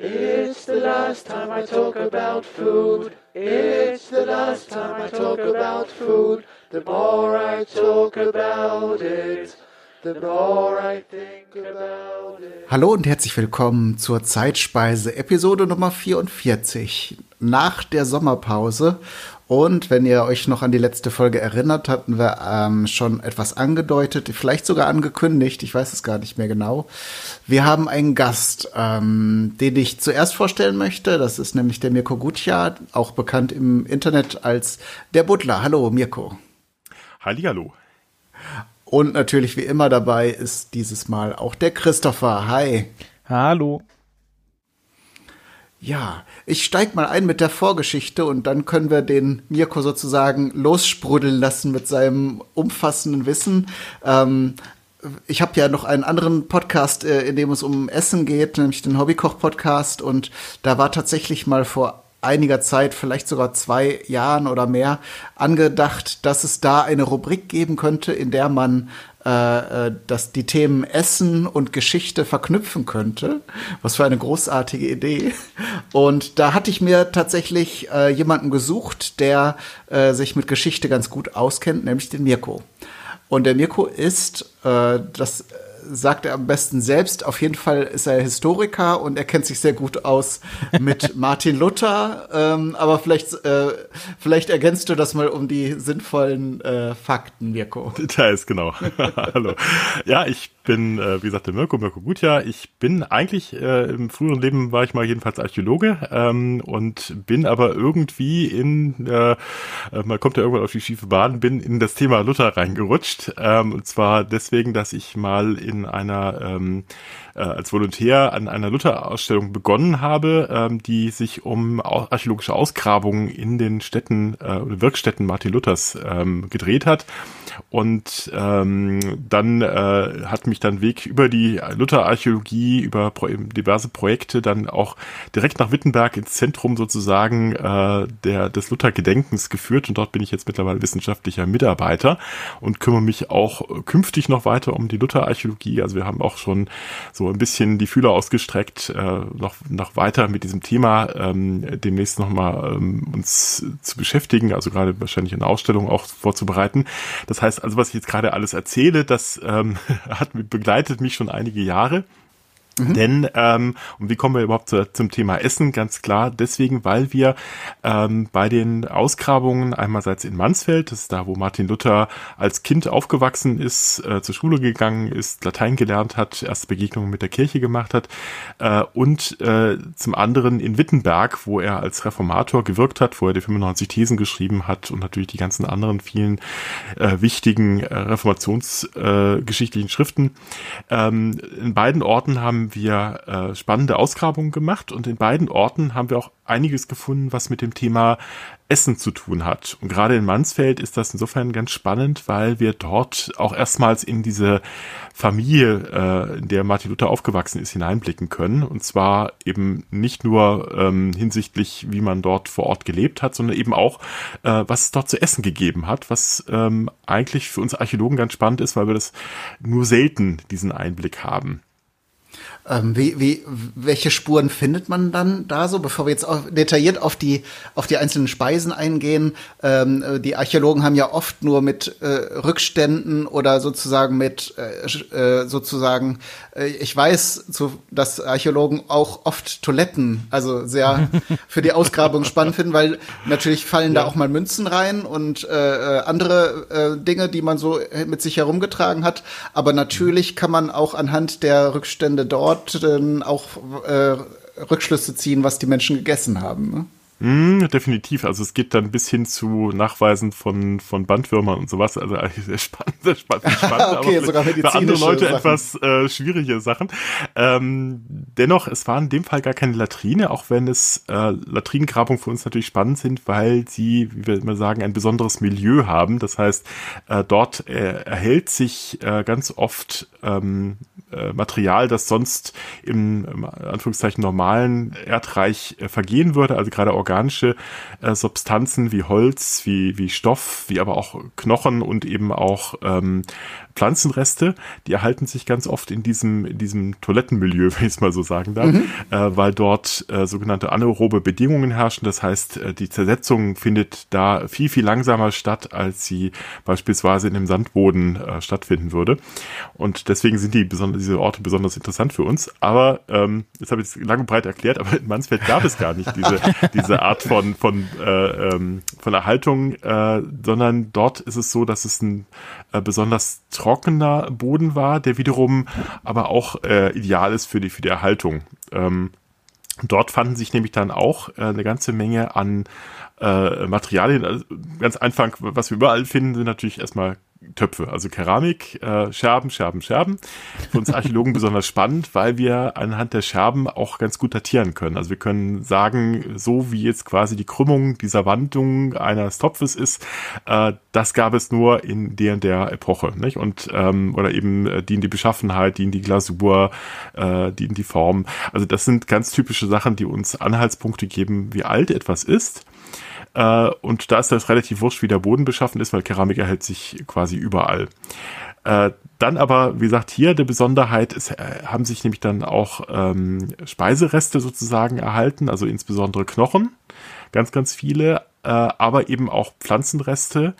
It's the last time I talk about food. It's the last time I talk about food. The more I talk about it, the more I think about it. Hallo und herzlich willkommen zur Zeitspeise, Episode Nummer 44. Nach der Sommerpause und wenn ihr euch noch an die letzte Folge erinnert, hatten wir ähm, schon etwas angedeutet, vielleicht sogar angekündigt, ich weiß es gar nicht mehr genau. Wir haben einen Gast, ähm, den ich zuerst vorstellen möchte. Das ist nämlich der Mirko Gutja, auch bekannt im Internet als der Butler. Hallo, Mirko. Hallihallo. Und natürlich wie immer dabei ist dieses Mal auch der Christopher. Hi. Hallo. Ja, ich steig mal ein mit der Vorgeschichte und dann können wir den Mirko sozusagen lossprudeln lassen mit seinem umfassenden Wissen. Ähm, ich habe ja noch einen anderen Podcast, äh, in dem es um Essen geht, nämlich den Hobbykoch-Podcast. Und da war tatsächlich mal vor einiger Zeit, vielleicht sogar zwei Jahren oder mehr, angedacht, dass es da eine Rubrik geben könnte, in der man äh, äh, dass die Themen Essen und Geschichte verknüpfen könnte. Was für eine großartige Idee. Und da hatte ich mir tatsächlich äh, jemanden gesucht, der äh, sich mit Geschichte ganz gut auskennt, nämlich den Mirko. Und der Mirko ist, äh, das sagt er am besten selbst. Auf jeden Fall ist er Historiker und er kennt sich sehr gut aus mit Martin Luther. Ähm, aber vielleicht, äh, vielleicht ergänzt du das mal um die sinnvollen äh, Fakten, Mirko. Details, genau. Hallo. Ja, ich bin, äh, wie gesagt, der Mirko, Mirko Gutja. Ich bin eigentlich, äh, im früheren Leben war ich mal jedenfalls Archäologe ähm, und bin aber irgendwie in, äh, äh, man kommt ja irgendwann auf die schiefe Bahn, bin in das Thema Luther reingerutscht. Ähm, und zwar deswegen, dass ich mal in einer ähm, äh, als Volontär an einer Luther-Ausstellung begonnen habe, ähm, die sich um archäologische Ausgrabungen in den Städten äh, Wirkstätten Martin Luthers ähm, gedreht hat. Und ähm, dann äh, hat mich dann Weg über die Luther-Archäologie, über pro diverse Projekte dann auch direkt nach Wittenberg ins Zentrum sozusagen äh, der, des Luther-Gedenkens geführt. Und dort bin ich jetzt mittlerweile wissenschaftlicher Mitarbeiter und kümmere mich auch künftig noch weiter um die Luther-Archäologie. Also wir haben auch schon so ein bisschen die Fühler ausgestreckt, äh, noch, noch weiter mit diesem Thema ähm, demnächst nochmal ähm, uns zu beschäftigen, also gerade wahrscheinlich eine Ausstellung auch vorzubereiten. Das heißt also, was ich jetzt gerade alles erzähle, das ähm, hat begleitet mich schon einige Jahre. Mhm. Denn, ähm, und wie kommen wir überhaupt zu, zum Thema Essen? Ganz klar, deswegen, weil wir ähm, bei den Ausgrabungen einerseits in Mansfeld, das ist da, wo Martin Luther als Kind aufgewachsen ist, äh, zur Schule gegangen ist, Latein gelernt hat, erste Begegnungen mit der Kirche gemacht hat, äh, und äh, zum anderen in Wittenberg, wo er als Reformator gewirkt hat, wo er die 95 Thesen geschrieben hat und natürlich die ganzen anderen vielen äh, wichtigen äh, reformationsgeschichtlichen äh, Schriften. Ähm, in beiden Orten haben wir äh, spannende Ausgrabungen gemacht und in beiden Orten haben wir auch einiges gefunden, was mit dem Thema Essen zu tun hat. Und gerade in Mansfeld ist das insofern ganz spannend, weil wir dort auch erstmals in diese Familie, äh, in der Martin Luther aufgewachsen ist, hineinblicken können. Und zwar eben nicht nur ähm, hinsichtlich, wie man dort vor Ort gelebt hat, sondern eben auch, äh, was es dort zu essen gegeben hat, was ähm, eigentlich für uns Archäologen ganz spannend ist, weil wir das nur selten diesen Einblick haben. Ähm, wie, wie, welche Spuren findet man dann da so, bevor wir jetzt auch detailliert auf die, auf die einzelnen Speisen eingehen? Ähm, die Archäologen haben ja oft nur mit äh, Rückständen oder sozusagen mit äh, äh sozusagen, äh, ich weiß, zu, dass Archäologen auch oft Toiletten, also sehr für die Ausgrabung spannend finden, weil natürlich fallen ja. da auch mal Münzen rein und äh, äh, andere äh, Dinge, die man so mit sich herumgetragen hat. Aber natürlich kann man auch anhand der Rückstände dort dann auch äh, Rückschlüsse ziehen, was die Menschen gegessen haben. Mm, definitiv. Also es geht dann bis hin zu Nachweisen von, von Bandwürmern und sowas. Also eigentlich sehr spannend, sehr spannend, spannend okay, aber sogar für andere Leute Sachen. etwas äh, schwierige Sachen. Ähm, dennoch, es war in dem Fall gar keine Latrine, auch wenn es äh, Latrinengrabungen für uns natürlich spannend sind, weil sie, wie wir immer sagen, ein besonderes Milieu haben. Das heißt, äh, dort äh, erhält sich äh, ganz oft ähm, äh, Material, das sonst im, im Anführungszeichen normalen Erdreich äh, vergehen würde, also gerade organische äh, Substanzen wie Holz, wie, wie Stoff, wie aber auch Knochen und eben auch ähm, Pflanzenreste, die erhalten sich ganz oft in diesem, in diesem Toilettenmilieu, wenn ich es mal so sagen darf, mhm. äh, weil dort äh, sogenannte anaerobe Bedingungen herrschen. Das heißt, äh, die Zersetzung findet da viel, viel langsamer statt, als sie beispielsweise in dem Sandboden äh, stattfinden würde. Und deswegen sind die besonders, diese Orte besonders interessant für uns. Aber ähm, jetzt habe ich es lang und breit erklärt, aber in Mansfeld gab es gar nicht diese, diese Art von, von, äh, ähm, von Erhaltung, äh, sondern dort ist es so, dass es ein äh, besonders trockener Boden war, der wiederum aber auch äh, ideal ist für die, für die Erhaltung. Ähm, dort fanden sich nämlich dann auch äh, eine ganze Menge an äh, Materialien. Also ganz einfach, was wir überall finden, sind natürlich erstmal Töpfe, also Keramik, äh, Scherben, Scherben, Scherben. Für uns Archäologen besonders spannend, weil wir anhand der Scherben auch ganz gut datieren können. Also wir können sagen, so wie jetzt quasi die Krümmung dieser Wandung eines Topfes ist, äh, das gab es nur in der und der Epoche, nicht? Und ähm, oder eben äh, die in die Beschaffenheit, die in die Glasur, äh, die in die Form. Also das sind ganz typische Sachen, die uns Anhaltspunkte geben, wie alt etwas ist. Äh, und da ist das relativ wurscht, wie der Boden beschaffen ist, weil Keramik erhält sich quasi überall. Äh, dann aber, wie gesagt, hier der Besonderheit ist, äh, haben sich nämlich dann auch ähm, Speisereste sozusagen erhalten, also insbesondere Knochen, ganz, ganz viele, äh, aber eben auch Pflanzenreste.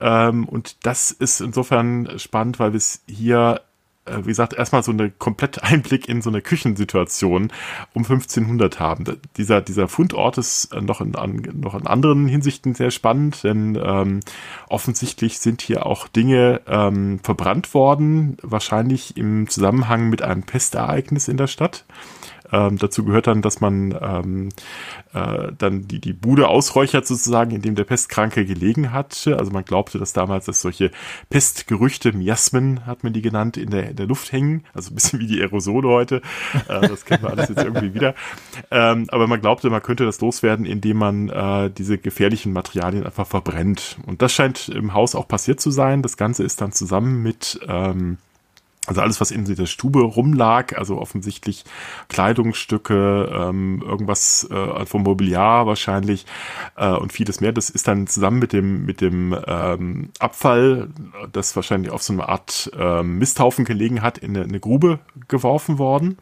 Ähm, und das ist insofern spannend, weil wir es hier wie gesagt, erstmal so eine komplett Einblick in so eine Küchensituation um 1500 haben. Dieser, dieser Fundort ist äh, noch in, an, noch in anderen Hinsichten sehr spannend, denn ähm, offensichtlich sind hier auch Dinge ähm, verbrannt worden, wahrscheinlich im Zusammenhang mit einem Pestereignis in der Stadt. Ähm, dazu gehört dann, dass man ähm, äh, dann die, die Bude ausräuchert sozusagen, in dem der Pestkranke gelegen hat. Also man glaubte, dass damals dass solche Pestgerüchte, Miasmen hat man die genannt, in der, in der Luft hängen. Also ein bisschen wie die Aerosole heute. Äh, das kennen wir alles jetzt irgendwie wieder. Ähm, aber man glaubte, man könnte das loswerden, indem man äh, diese gefährlichen Materialien einfach verbrennt. Und das scheint im Haus auch passiert zu sein. Das Ganze ist dann zusammen mit ähm, also alles, was in dieser Stube rumlag, also offensichtlich Kleidungsstücke, ähm, irgendwas äh, vom Mobiliar wahrscheinlich äh, und vieles mehr, das ist dann zusammen mit dem mit dem ähm, Abfall, das wahrscheinlich auf so eine Art äh, Misthaufen gelegen hat, in eine, eine Grube geworfen worden.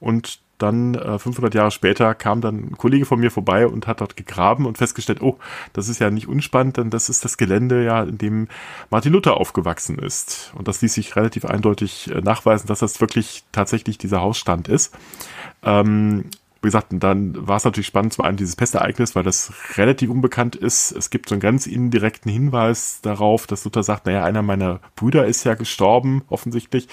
Und dann äh, 500 Jahre später kam dann ein Kollege von mir vorbei und hat dort gegraben und festgestellt, oh, das ist ja nicht unspannend, denn das ist das Gelände ja, in dem Martin Luther aufgewachsen ist. Und das ließ sich relativ eindeutig äh, nachweisen, dass das wirklich tatsächlich dieser Hausstand ist. Ähm, wie gesagt, dann war es natürlich spannend, zum einen dieses Pestereignis, weil das relativ unbekannt ist. Es gibt so einen ganz indirekten Hinweis darauf, dass Luther sagt, naja, einer meiner Brüder ist ja gestorben, offensichtlich.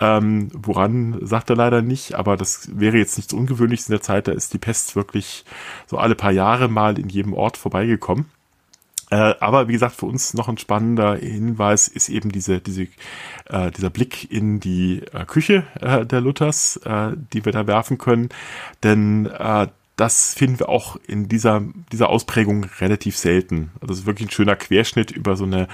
Ähm, woran sagt er leider nicht, aber das wäre jetzt nichts Ungewöhnliches in der Zeit, da ist die Pest wirklich so alle paar Jahre mal in jedem Ort vorbeigekommen. Äh, aber wie gesagt, für uns noch ein spannender Hinweis ist eben diese, diese, äh, dieser Blick in die äh, Küche äh, der Luthers, äh, die wir da werfen können. Denn äh, das finden wir auch in dieser, dieser Ausprägung relativ selten. Also das ist wirklich ein schöner Querschnitt über so eine,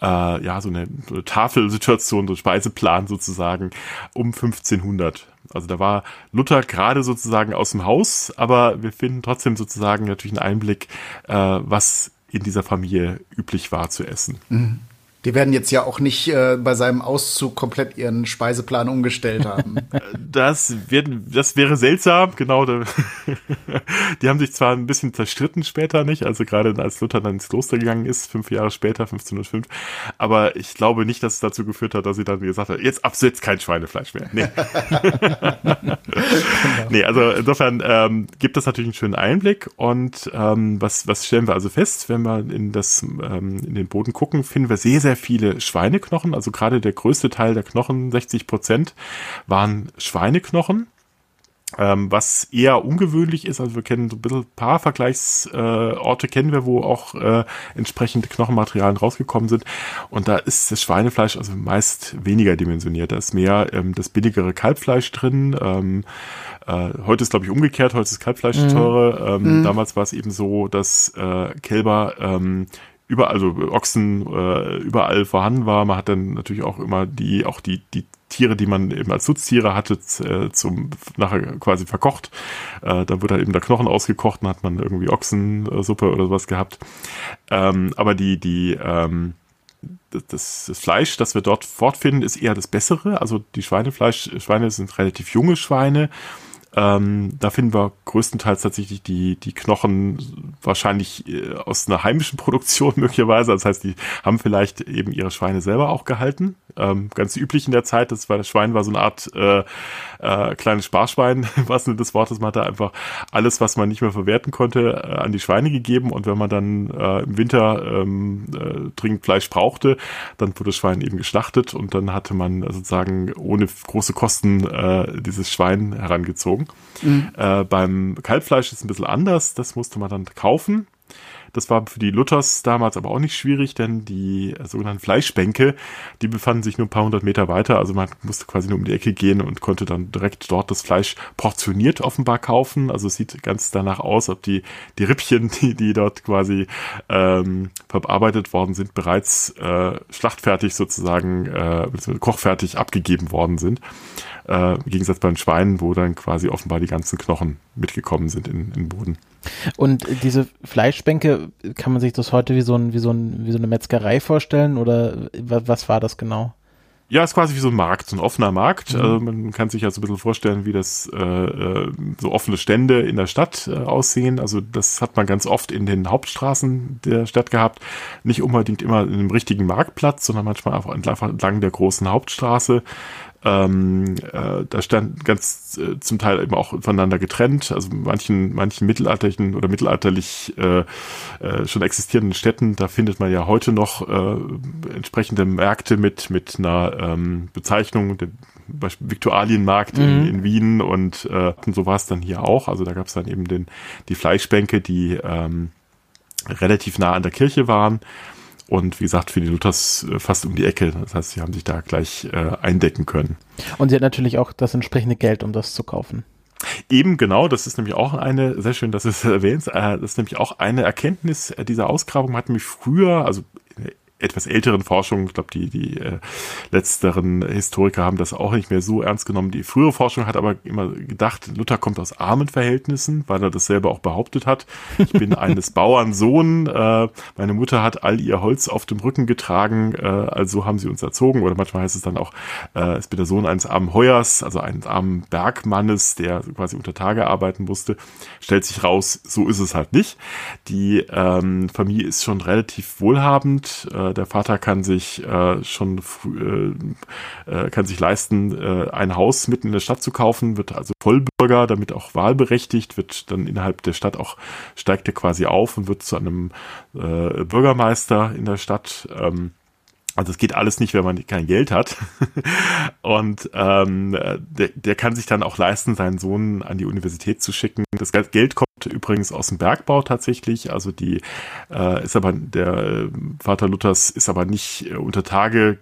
äh, ja, so eine, so eine Tafelsituation, so ein Speiseplan sozusagen um 1500. Also da war Luther gerade sozusagen aus dem Haus, aber wir finden trotzdem sozusagen natürlich einen Einblick, äh, was in dieser Familie üblich war zu essen. Mhm. Die werden jetzt ja auch nicht äh, bei seinem Auszug komplett ihren Speiseplan umgestellt haben. Das, wird, das wäre seltsam, genau. die haben sich zwar ein bisschen zerstritten später, nicht? Also gerade als Luther dann ins Kloster gegangen ist, fünf Jahre später, 1505. Aber ich glaube nicht, dass es dazu geführt hat, dass sie dann gesagt hat, jetzt ab jetzt kein Schweinefleisch mehr. Nee. genau. nee, also insofern ähm, gibt es natürlich einen schönen Einblick. Und ähm, was, was stellen wir also fest, wenn wir in, das, ähm, in den Boden gucken, finden wir sehr, sehr sehr viele Schweineknochen, also gerade der größte Teil der Knochen, 60 Prozent, waren Schweineknochen. Ähm, was eher ungewöhnlich ist, also wir kennen so ein bisschen ein paar Vergleichsorte äh, kennen wir, wo auch äh, entsprechende Knochenmaterialien rausgekommen sind. Und da ist das Schweinefleisch also meist weniger dimensioniert. Da ist mehr ähm, das billigere Kalbfleisch drin. Ähm, äh, heute ist, glaube ich, umgekehrt, heute ist Kalbfleisch mhm. teurer. Ähm, mhm. Damals war es eben so, dass äh, Kälber ähm, überall, also Ochsen äh, überall vorhanden war. Man hat dann natürlich auch immer die, auch die, die Tiere, die man eben als Nutztiere hatte, äh, zum nachher quasi verkocht. Äh, da wurde dann eben der Knochen ausgekocht, dann hat man irgendwie Ochsensuppe oder sowas gehabt. Ähm, aber die, die, ähm, das Fleisch, das wir dort fortfinden, ist eher das Bessere. Also die Schweinefleisch, Schweine sind relativ junge Schweine ähm, da finden wir größtenteils tatsächlich die, die Knochen wahrscheinlich äh, aus einer heimischen Produktion möglicherweise. Das heißt, die haben vielleicht eben ihre Schweine selber auch gehalten. Ähm, ganz üblich in der Zeit, das war das Schwein war so eine Art äh, äh, kleines Sparschwein, was Sinne des Wortes. Man hatte einfach alles, was man nicht mehr verwerten konnte, äh, an die Schweine gegeben. Und wenn man dann äh, im Winter ähm, äh, dringend Fleisch brauchte, dann wurde das Schwein eben geschlachtet und dann hatte man sozusagen ohne große Kosten äh, dieses Schwein herangezogen. Mhm. Äh, beim Kalbfleisch ist es ein bisschen anders. Das musste man dann kaufen. Das war für die Luthers damals aber auch nicht schwierig, denn die sogenannten Fleischbänke, die befanden sich nur ein paar hundert Meter weiter. Also man musste quasi nur um die Ecke gehen und konnte dann direkt dort das Fleisch portioniert offenbar kaufen. Also es sieht ganz danach aus, ob die, die Rippchen, die, die dort quasi ähm, verarbeitet worden sind, bereits äh, schlachtfertig sozusagen, äh, kochfertig abgegeben worden sind. Äh, Im Gegensatz beim Schwein, wo dann quasi offenbar die ganzen Knochen mitgekommen sind in, in den Boden. Und diese Fleischbänke, kann man sich das heute wie so, ein, wie so, ein, wie so eine Metzgerei vorstellen oder was war das genau? Ja, ist quasi wie so ein Markt, so ein offener Markt. Mhm. Also man kann sich ja so ein bisschen vorstellen, wie das äh, äh, so offene Stände in der Stadt äh, aussehen. Also das hat man ganz oft in den Hauptstraßen der Stadt gehabt. Nicht unbedingt immer in einem richtigen Marktplatz, sondern manchmal einfach entlang der großen Hauptstraße. Ähm, äh, da stand ganz äh, zum Teil eben auch voneinander getrennt. Also manchen, manchen mittelalterlichen oder mittelalterlich äh, äh, schon existierenden Städten, da findet man ja heute noch äh, entsprechende Märkte mit, mit einer ähm, Bezeichnung, den Beispiel Viktualienmarkt mhm. in, in Wien und, äh, und so war es dann hier auch. Also da gab es dann eben den, die Fleischbänke, die ähm, relativ nah an der Kirche waren und wie gesagt, für die Luthers äh, fast um die Ecke. Das heißt, sie haben sich da gleich äh, eindecken können. Und sie hat natürlich auch das entsprechende Geld, um das zu kaufen. Eben genau, das ist nämlich auch eine, sehr schön, dass es erwähnt, äh, das ist nämlich auch eine Erkenntnis dieser Ausgrabung, hat nämlich früher, also etwas älteren Forschung, ich glaube, die, die äh, letzteren Historiker haben das auch nicht mehr so ernst genommen. Die frühere Forschung hat aber immer gedacht, Luther kommt aus armen Verhältnissen, weil er das selber auch behauptet hat. Ich bin eines Bauern Sohn, äh, meine Mutter hat all ihr Holz auf dem Rücken getragen, äh, also haben sie uns erzogen. Oder manchmal heißt es dann auch, äh, ich bin der Sohn eines armen Heuers, also eines armen Bergmannes, der quasi unter Tage arbeiten musste. Stellt sich raus, so ist es halt nicht. Die ähm, Familie ist schon relativ wohlhabend. Äh, der Vater kann sich äh, schon äh, äh, kann sich leisten, äh, ein Haus mitten in der Stadt zu kaufen, wird also Vollbürger, damit auch wahlberechtigt, wird dann innerhalb der Stadt auch, steigt er quasi auf und wird zu einem äh, Bürgermeister in der Stadt. Ähm, also es geht alles nicht, wenn man kein Geld hat. Und ähm, der, der kann sich dann auch leisten, seinen Sohn an die Universität zu schicken. Das Geld kommt übrigens aus dem Bergbau tatsächlich. Also die äh, ist aber der Vater Luthers ist aber nicht äh, unter Tage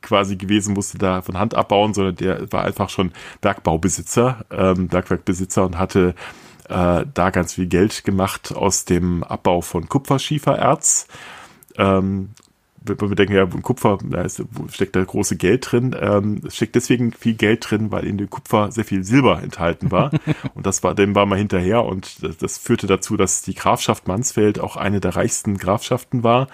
quasi gewesen, musste da von Hand abbauen, sondern der war einfach schon Bergbaubesitzer, ähm, Bergwerkbesitzer und hatte äh, da ganz viel Geld gemacht aus dem Abbau von Kupferschiefererz. Ähm, wenn wir denken, ja, Kupfer, da ist, steckt da große Geld drin. Ähm, es steckt deswegen viel Geld drin, weil in dem Kupfer sehr viel Silber enthalten war. und das war, dem war man hinterher und das, das, führte dazu, dass die Grafschaft Mansfeld auch eine der reichsten Grafschaften war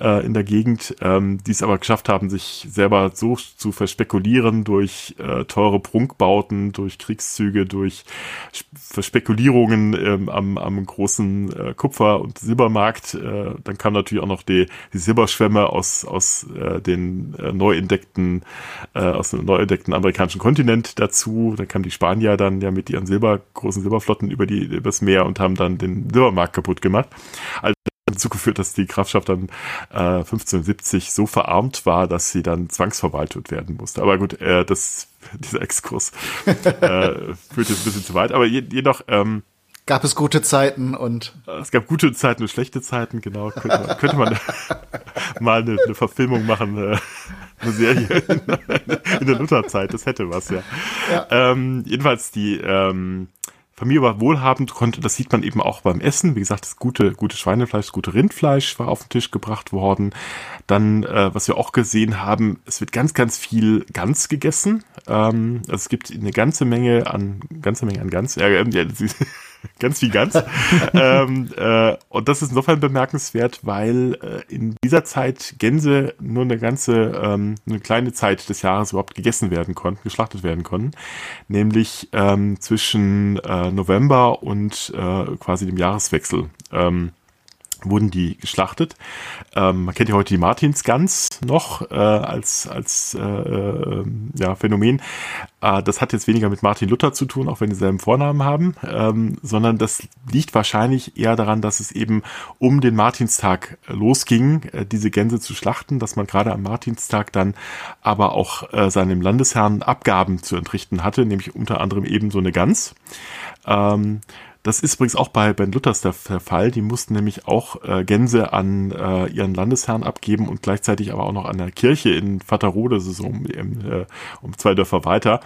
äh, in der Gegend, ähm, die es aber geschafft haben, sich selber so zu verspekulieren durch äh, teure Prunkbauten, durch Kriegszüge, durch Verspekulierungen ähm, am, am großen äh, Kupfer- und Silbermarkt. Äh, dann kam natürlich auch noch die, die Silberschwämme aus, aus äh, den äh, neu entdeckten, äh, aus dem neu entdeckten amerikanischen Kontinent dazu. Da kamen die Spanier dann ja mit ihren Silber, großen Silberflotten über die, übers Meer und haben dann den Silbermarkt kaputt gemacht. Also dazu geführt, dass die Grafschaft dann äh, 1570 so verarmt war, dass sie dann zwangsverwaltet werden musste. Aber gut, äh, das, dieser Exkurs äh, führt jetzt ein bisschen zu weit. Aber jedoch, ähm, gab es gute Zeiten und. Es gab gute Zeiten und schlechte Zeiten, genau. Könnte man, könnte man mal eine, eine, Verfilmung machen, äh, eine Serie in, in der Lutherzeit, das hätte was, ja. ja. Ähm, jedenfalls die ähm, Familie war wohlhabend, konnte, das sieht man eben auch beim Essen. Wie gesagt, das gute, gute Schweinefleisch, das gute Rindfleisch war auf den Tisch gebracht worden. Dann, äh, was wir auch gesehen haben, es wird ganz, ganz viel Gans gegessen. Ähm, also es gibt eine ganze Menge an, ganze Menge an Gans. Ja, ja, ganz wie ganz. ähm, äh, und das ist insofern bemerkenswert, weil äh, in dieser Zeit Gänse nur eine ganze, ähm, eine kleine Zeit des Jahres überhaupt gegessen werden konnten, geschlachtet werden konnten, nämlich ähm, zwischen äh, November und äh, quasi dem Jahreswechsel. Ähm, wurden die geschlachtet. Ähm, man kennt ja heute die Martinsgans noch äh, als, als äh, äh, ja, Phänomen. Äh, das hat jetzt weniger mit Martin Luther zu tun, auch wenn die selben Vornamen haben, ähm, sondern das liegt wahrscheinlich eher daran, dass es eben um den Martinstag losging, äh, diese Gänse zu schlachten, dass man gerade am Martinstag dann aber auch äh, seinem Landesherrn Abgaben zu entrichten hatte, nämlich unter anderem eben so eine Gans. Ähm, das ist übrigens auch bei Ben Luthers der, Fall. Die mussten nämlich auch äh, Gänse an äh, ihren Landesherrn abgeben und gleichzeitig aber auch noch an der Kirche in Vaterode, das ist um, äh, um zwei Dörfer weiter.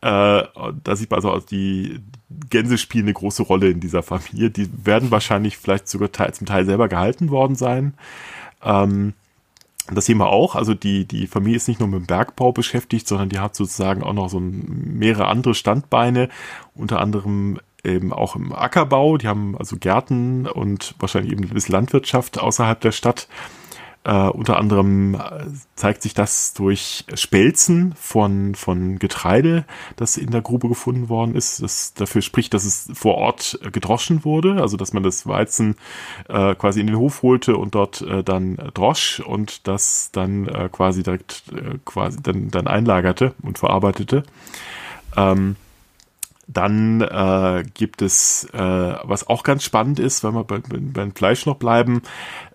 Äh, da sieht man also, die Gänse spielen eine große Rolle in dieser Familie. Die werden wahrscheinlich vielleicht sogar teil, zum Teil selber gehalten worden sein. Ähm, das sehen wir auch. Also die, die Familie ist nicht nur mit dem Bergbau beschäftigt, sondern die hat sozusagen auch noch so mehrere andere Standbeine. Unter anderem eben auch im Ackerbau. Die haben also Gärten und wahrscheinlich eben ein bisschen Landwirtschaft außerhalb der Stadt. Uh, unter anderem äh, zeigt sich das durch Spelzen von, von Getreide, das in der Grube gefunden worden ist. Das dafür spricht, dass es vor Ort gedroschen wurde, also dass man das Weizen uh, quasi in den Hof holte und dort uh, dann drosch und das dann quasi direkt quasi dann, dann einlagerte und verarbeitete. Ähm, dann äh, gibt es, äh, was auch ganz spannend ist, wenn wir bei, beim Fleisch noch bleiben,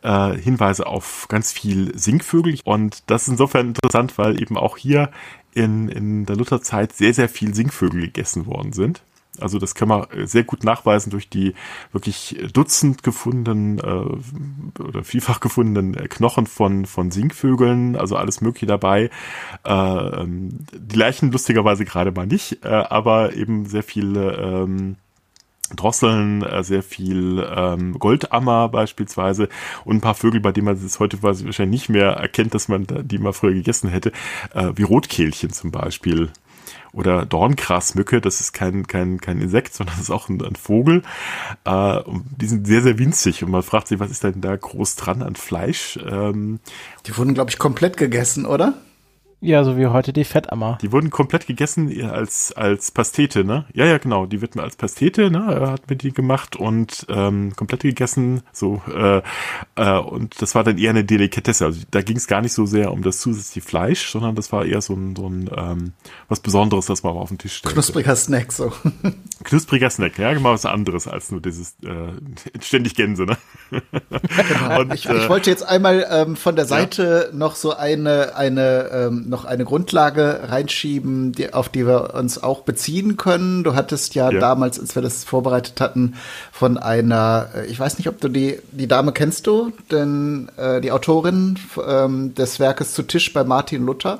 äh, Hinweise auf ganz viel Singvögel. Und das ist insofern interessant, weil eben auch hier in, in der Lutherzeit sehr, sehr viel Singvögel gegessen worden sind. Also das kann man äh, sehr gut nachweisen durch die wirklich Dutzend gefundenen äh, oder vielfach gefundenen Knochen von, von Singvögeln, also alles Mögliche dabei. Äh, ähm, die Leichen lustigerweise gerade mal nicht, äh, aber eben sehr viele ähm, Drosseln, äh, sehr viel ähm, Goldammer beispielsweise und ein paar Vögel, bei denen man es heute wahrscheinlich nicht mehr erkennt, dass man die mal früher gegessen hätte, äh, wie Rotkehlchen zum Beispiel oder Dorngrasmücke, das ist kein, kein, kein Insekt, sondern das ist auch ein, ein Vogel. Äh, die sind sehr, sehr winzig und man fragt sich, was ist denn da groß dran an Fleisch? Ähm, die wurden, glaube ich, komplett gegessen, oder? Ja, so wie heute die Fettammer. Die wurden komplett gegessen als, als Pastete, ne? Ja, ja, genau. Die wird mir als Pastete, ne? Hat mir die gemacht und ähm, komplett gegessen. So, äh, äh, und das war dann eher eine Delikatesse. Also da ging es gar nicht so sehr um das zusätzliche Fleisch, sondern das war eher so ein, so ein ähm, was Besonderes, das man auf den Tisch stellte. Knuspriger Snack, so. Knuspriger Snack, ja, genau was anderes als nur dieses äh, ständig Gänse, ne? genau. und, ich, ich, wollte jetzt einmal ähm, von der Seite ja. noch so eine, eine ähm, noch eine Grundlage reinschieben, die, auf die wir uns auch beziehen können. Du hattest ja, ja, damals, als wir das vorbereitet hatten, von einer, äh, ich weiß nicht, ob du die, die Dame kennst du, denn äh, die Autorin ähm, des Werkes zu Tisch bei Martin Luther.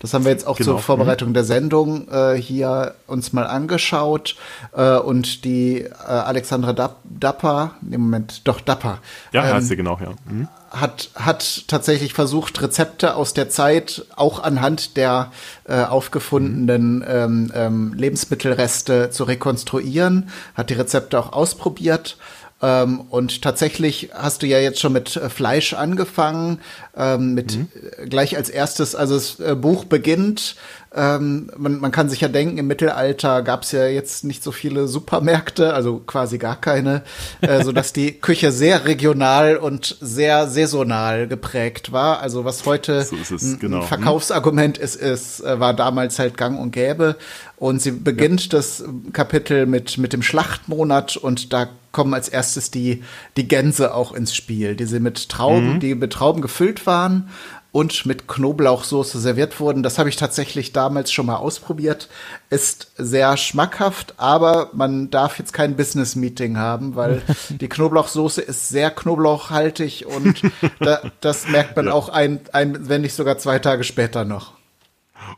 Das haben wir jetzt auch genau. zur Vorbereitung mhm. der Sendung äh, hier uns mal angeschaut. Äh, und die äh, Alexandra Dapper, im Moment, doch Dapper. Ja, ähm, heißt sie genau, ja. Mhm hat, hat tatsächlich versucht, Rezepte aus der Zeit auch anhand der äh, aufgefundenen ähm, ähm, Lebensmittelreste zu rekonstruieren, hat die Rezepte auch ausprobiert. Ähm, und tatsächlich hast du ja jetzt schon mit äh, Fleisch angefangen, ähm, mit mhm. gleich als erstes, also das äh, Buch beginnt ähm, man, man kann sich ja denken, im Mittelalter gab es ja jetzt nicht so viele Supermärkte, also quasi gar keine, äh, so dass die Küche sehr regional und sehr saisonal geprägt war. Also was heute so es, genau. ein Verkaufsargument ist, ist, äh, war damals halt gang und gäbe. Und sie beginnt ja. das Kapitel mit, mit dem Schlachtmonat und da kommen als erstes die, die Gänse auch ins Spiel, die sie mit Trauben, mhm. die mit Trauben gefüllt waren und mit Knoblauchsoße serviert wurden. Das habe ich tatsächlich damals schon mal ausprobiert. Ist sehr schmackhaft, aber man darf jetzt kein Business-Meeting haben, weil die Knoblauchsoße ist sehr knoblauchhaltig und da, das merkt man ja. auch ein, ein, wenn nicht sogar zwei Tage später noch.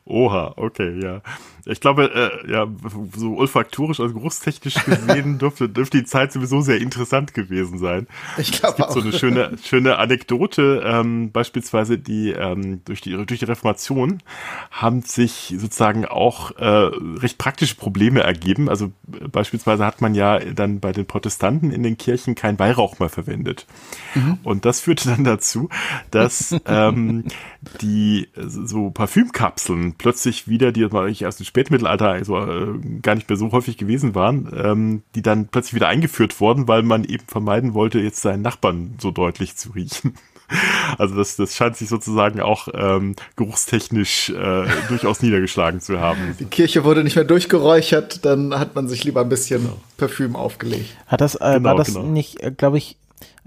Oha, okay, ja. Ich glaube, äh, ja, so olfaktorisch, also geruchstechnisch gesehen, dürfte, dürfte die Zeit sowieso sehr interessant gewesen sein. Ich glaube auch. so eine schöne, schöne Anekdote, ähm, beispielsweise die, ähm, durch die, durch die Reformation haben sich sozusagen auch äh, recht praktische Probleme ergeben. Also äh, beispielsweise hat man ja dann bei den Protestanten in den Kirchen kein Weihrauch mehr verwendet. Mhm. Und das führte dann dazu, dass ähm, die so Parfümkapseln plötzlich wieder, die eigentlich erst Spätmittelalter also, äh, gar nicht mehr so häufig gewesen waren, ähm, die dann plötzlich wieder eingeführt wurden, weil man eben vermeiden wollte, jetzt seinen Nachbarn so deutlich zu riechen. Also das, das scheint sich sozusagen auch ähm, geruchstechnisch äh, durchaus niedergeschlagen zu haben. Die Kirche wurde nicht mehr durchgeräuchert, dann hat man sich lieber ein bisschen genau. Parfüm aufgelegt. Hat das, äh, genau, war das genau. nicht, äh, glaube ich,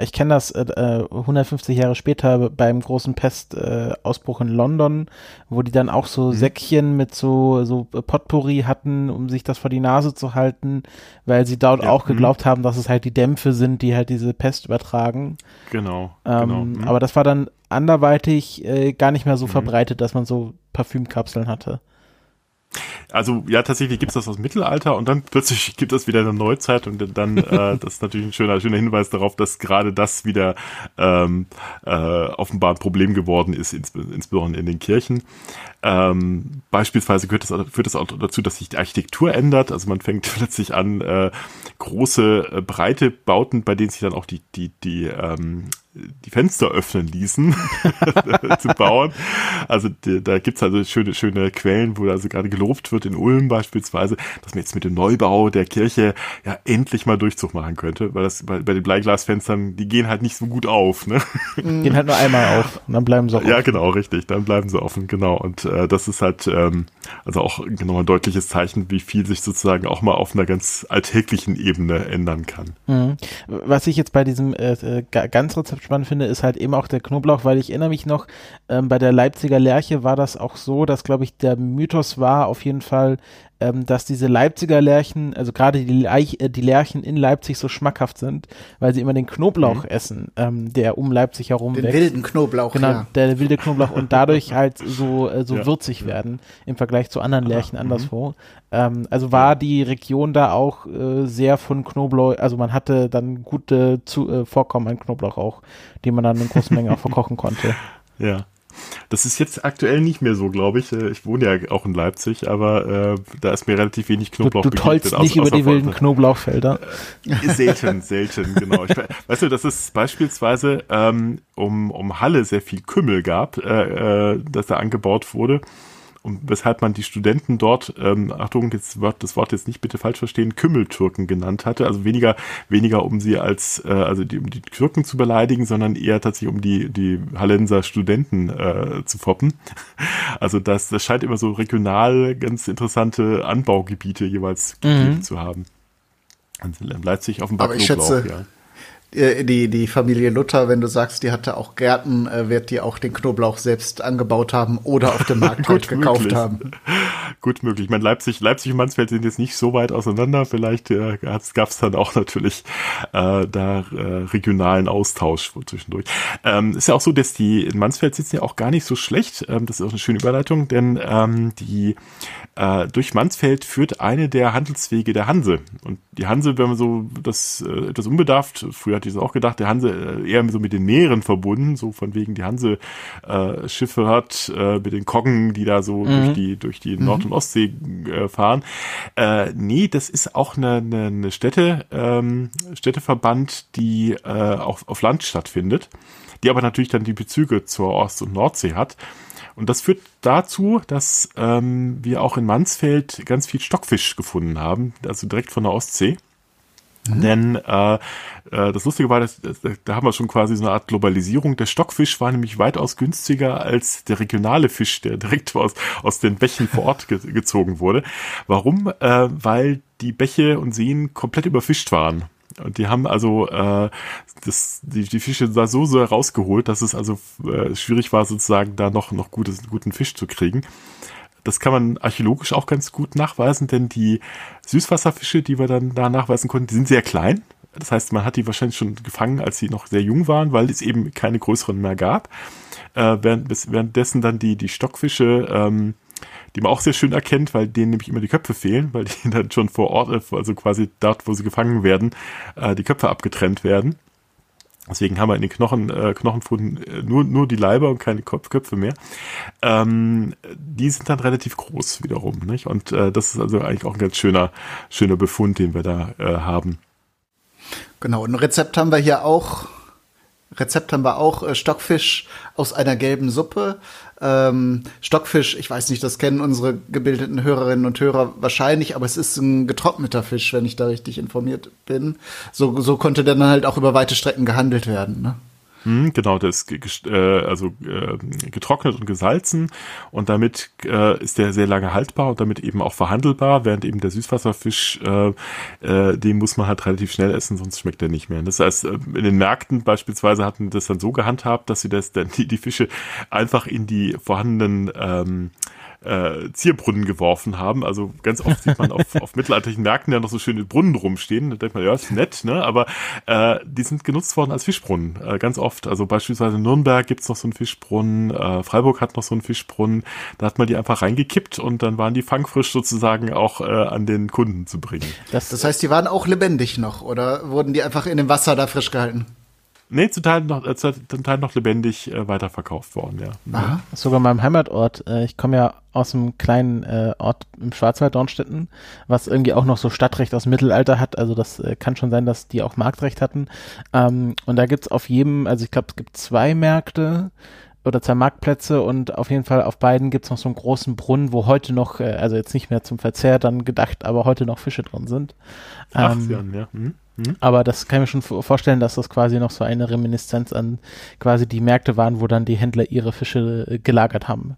ich kenne das äh, 150 äh, Jahre später beim großen Pestausbruch äh, in London, wo die dann auch so mhm. Säckchen mit so, so Potpourri hatten, um sich das vor die Nase zu halten, weil sie dort ja, auch mhm. geglaubt haben, dass es halt die Dämpfe sind, die halt diese Pest übertragen. Genau. Ähm, genau. Mhm. Aber das war dann anderweitig äh, gar nicht mehr so mhm. verbreitet, dass man so Parfümkapseln hatte. Also ja, tatsächlich gibt es das aus dem Mittelalter und dann plötzlich gibt es wieder eine Neuzeit und dann, äh, das ist natürlich ein schöner, schöner Hinweis darauf, dass gerade das wieder ähm, äh, offenbar ein Problem geworden ist, ins, insbesondere in den Kirchen. Ähm, beispielsweise führt das, führt das auch dazu, dass sich die Architektur ändert. Also man fängt plötzlich an, äh, große, äh, breite Bauten, bei denen sich dann auch die, die, die ähm, die Fenster öffnen ließen zu bauen. Also die, da gibt's also schöne, schöne Quellen, wo also gerade gelobt wird, in Ulm beispielsweise, dass man jetzt mit dem Neubau der Kirche ja endlich mal Durchzug machen könnte, weil das bei, bei den Bleiglasfenstern, die gehen halt nicht so gut auf. Ne? Gehen halt nur einmal auf und dann bleiben sie offen. Ja, genau, richtig, dann bleiben sie offen, genau. Und äh, das ist halt ähm, also auch genau ein deutliches Zeichen, wie viel sich sozusagen auch mal auf einer ganz alltäglichen Ebene ändern kann. Mhm. Was ich jetzt bei diesem äh, äh ganz Rezept spannend finde, ist halt eben auch der Knoblauch, weil ich erinnere mich noch, ähm, bei der Leipziger Lerche war das auch so, dass, glaube ich, der Mythos war auf jeden Fall, ähm, dass diese Leipziger Lerchen, also gerade die, Leich, äh, die Lerchen in Leipzig so schmackhaft sind, weil sie immer den Knoblauch mhm. essen, ähm, der um Leipzig herum Den wächst. wilden Knoblauch, Genau, ja. der wilde Knoblauch und dadurch halt so, äh, so ja. würzig werden im Vergleich zu anderen Lerchen ah, anderswo. Ähm, also war die Region da auch äh, sehr von Knoblauch, also man hatte dann gute zu, äh, Vorkommen an Knoblauch auch, die man dann in großen Mengen auch verkochen konnte. Ja. Das ist jetzt aktuell nicht mehr so, glaube ich. Äh, ich wohne ja auch in Leipzig, aber äh, da ist mir relativ wenig Knoblauch. Du, du tollst nicht über die wilden Knoblauchfelder. Äh, selten, selten, genau. Ich, weißt du, dass es beispielsweise ähm, um, um Halle sehr viel Kümmel gab, äh, äh, dass da angebaut wurde weshalb man die Studenten dort, ähm, Achtung, jetzt wird das Wort jetzt nicht bitte falsch verstehen, Kümmeltürken genannt hatte. Also weniger, weniger um sie als, äh, also die, um die Türken zu beleidigen, sondern eher tatsächlich um die, die Hallenser Studenten äh, zu foppen. Also das, das scheint immer so regional ganz interessante Anbaugebiete jeweils gegeben mhm. zu haben. Also Leipzig offenbar Aber ich Knoblauch, schätze, ja die, die Familie Luther, wenn du sagst, die hatte auch Gärten, äh, wird die auch den Knoblauch selbst angebaut haben oder auf dem Markt halt gekauft möglich. haben. Gut möglich. Ich meine, Leipzig, Leipzig und Mansfeld sind jetzt nicht so weit auseinander. Vielleicht äh, gab es dann auch natürlich äh, da äh, regionalen Austausch zwischendurch. Ähm, ist ja auch so, dass die in Mansfeld sitzen ja auch gar nicht so schlecht. Ähm, das ist auch eine schöne Überleitung, denn ähm, die äh, durch Mansfeld führt eine der Handelswege der Hanse. Und die Hanse, wenn man so das äh, etwas unbedarft, früher hatte ich es auch gedacht, der Hanse äh, eher so mit den Meeren verbunden, so von wegen die Hanse äh, Schiffe hat äh, mit den Koggen, die da so mhm. durch die durch die Nord- und Ostsee äh, fahren. Äh, nee, das ist auch eine, eine, eine Städte ähm, Städteverband, die äh, auch auf Land stattfindet, die aber natürlich dann die Bezüge zur Ost- und Nordsee hat. Und das führt dazu, dass ähm, wir auch in Mansfeld ganz viel Stockfisch gefunden haben, also direkt von der Ostsee. Mhm. Denn äh, äh, das Lustige war, dass, dass, da haben wir schon quasi so eine Art Globalisierung. Der Stockfisch war nämlich weitaus günstiger als der regionale Fisch, der direkt aus, aus den Bächen vor Ort ge gezogen wurde. Warum? Äh, weil die Bäche und Seen komplett überfischt waren. Und die haben also äh, das, die, die Fische da so sehr rausgeholt, dass es also äh, schwierig war, sozusagen da noch, noch gutes, guten Fisch zu kriegen. Das kann man archäologisch auch ganz gut nachweisen, denn die Süßwasserfische, die wir dann da nachweisen konnten, die sind sehr klein. Das heißt, man hat die wahrscheinlich schon gefangen, als sie noch sehr jung waren, weil es eben keine größeren mehr gab. Äh, während, währenddessen dann die, die Stockfische ähm, die man auch sehr schön erkennt, weil denen nämlich immer die Köpfe fehlen, weil die dann schon vor Ort, also quasi dort, wo sie gefangen werden, äh, die Köpfe abgetrennt werden. Deswegen haben wir in den Knochen, äh, Knochenfunden äh, nur, nur die Leiber und keine Kopf, Köpfe mehr. Ähm, die sind dann relativ groß wiederum. Nicht? Und äh, das ist also eigentlich auch ein ganz schöner, schöner Befund, den wir da äh, haben. Genau, ein Rezept haben wir hier auch. Rezept haben wir auch äh, Stockfisch aus einer gelben Suppe. Ähm, Stockfisch, ich weiß nicht, das kennen unsere gebildeten Hörerinnen und Hörer wahrscheinlich, aber es ist ein getrockneter Fisch, wenn ich da richtig informiert bin. So, so konnte der dann halt auch über weite Strecken gehandelt werden. Ne? Hm, genau, der ist äh, also äh, getrocknet und gesalzen und damit äh, ist der sehr lange haltbar und damit eben auch verhandelbar, während eben der Süßwasserfisch, äh, äh, den muss man halt relativ schnell essen, sonst schmeckt er nicht mehr. Das heißt, äh, in den Märkten beispielsweise hatten das dann so gehandhabt, dass sie das dann die, die Fische einfach in die vorhandenen ähm, äh, Zierbrunnen geworfen haben. Also ganz oft sieht man auf, auf mittelalterlichen Märkten ja noch so schöne Brunnen rumstehen. Da denkt man, ja, ist nett, ne? Aber äh, die sind genutzt worden als Fischbrunnen, äh, ganz oft. Also beispielsweise in Nürnberg gibt's noch so einen Fischbrunnen, äh, Freiburg hat noch so einen Fischbrunnen. Da hat man die einfach reingekippt und dann waren die fangfrisch sozusagen auch äh, an den Kunden zu bringen. Das, das heißt, die waren auch lebendig noch oder wurden die einfach in dem Wasser da frisch gehalten? Nee, zum Teil noch, äh, zum Teil noch lebendig äh, weiterverkauft worden, ja. Aha. Sogar in meinem Heimatort. Äh, ich komme ja aus einem kleinen äh, Ort im Schwarzwald, Dornstetten, was irgendwie auch noch so Stadtrecht aus dem Mittelalter hat. Also das äh, kann schon sein, dass die auch Marktrecht hatten. Ähm, und da gibt's auf jedem, also ich glaube, es gibt zwei Märkte, oder zwei Marktplätze und auf jeden Fall auf beiden gibt's noch so einen großen Brunnen, wo heute noch, äh, also jetzt nicht mehr zum Verzehr dann gedacht, aber heute noch Fische drin sind. Ach, ähm, ja. Hm? Hm? Aber das kann ich mir schon vorstellen, dass das quasi noch so eine Reminiszenz an quasi die Märkte waren, wo dann die Händler ihre Fische äh, gelagert haben.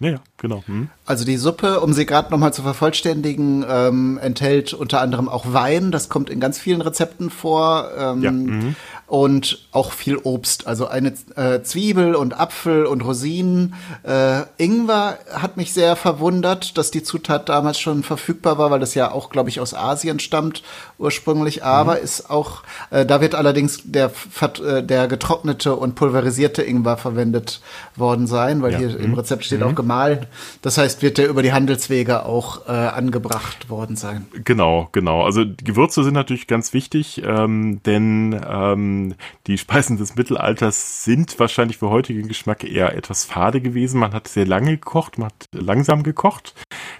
Ja, genau. Hm. Also die Suppe, um sie gerade nochmal zu vervollständigen, ähm, enthält unter anderem auch Wein. Das kommt in ganz vielen Rezepten vor. Ähm, ja. Mhm und auch viel Obst. Also eine äh, Zwiebel und Apfel und Rosinen. Äh, Ingwer hat mich sehr verwundert, dass die Zutat damals schon verfügbar war, weil das ja auch, glaube ich, aus Asien stammt ursprünglich. Aber mhm. ist auch, äh, da wird allerdings der, äh, der getrocknete und pulverisierte Ingwer verwendet worden sein, weil ja. hier mhm. im Rezept steht mhm. auch gemahlen. Das heißt, wird der über die Handelswege auch äh, angebracht worden sein. Genau, genau. Also Gewürze sind natürlich ganz wichtig, ähm, denn ähm, die Speisen des Mittelalters sind wahrscheinlich für heutigen Geschmack eher etwas fade gewesen. Man hat sehr lange gekocht, man hat langsam gekocht.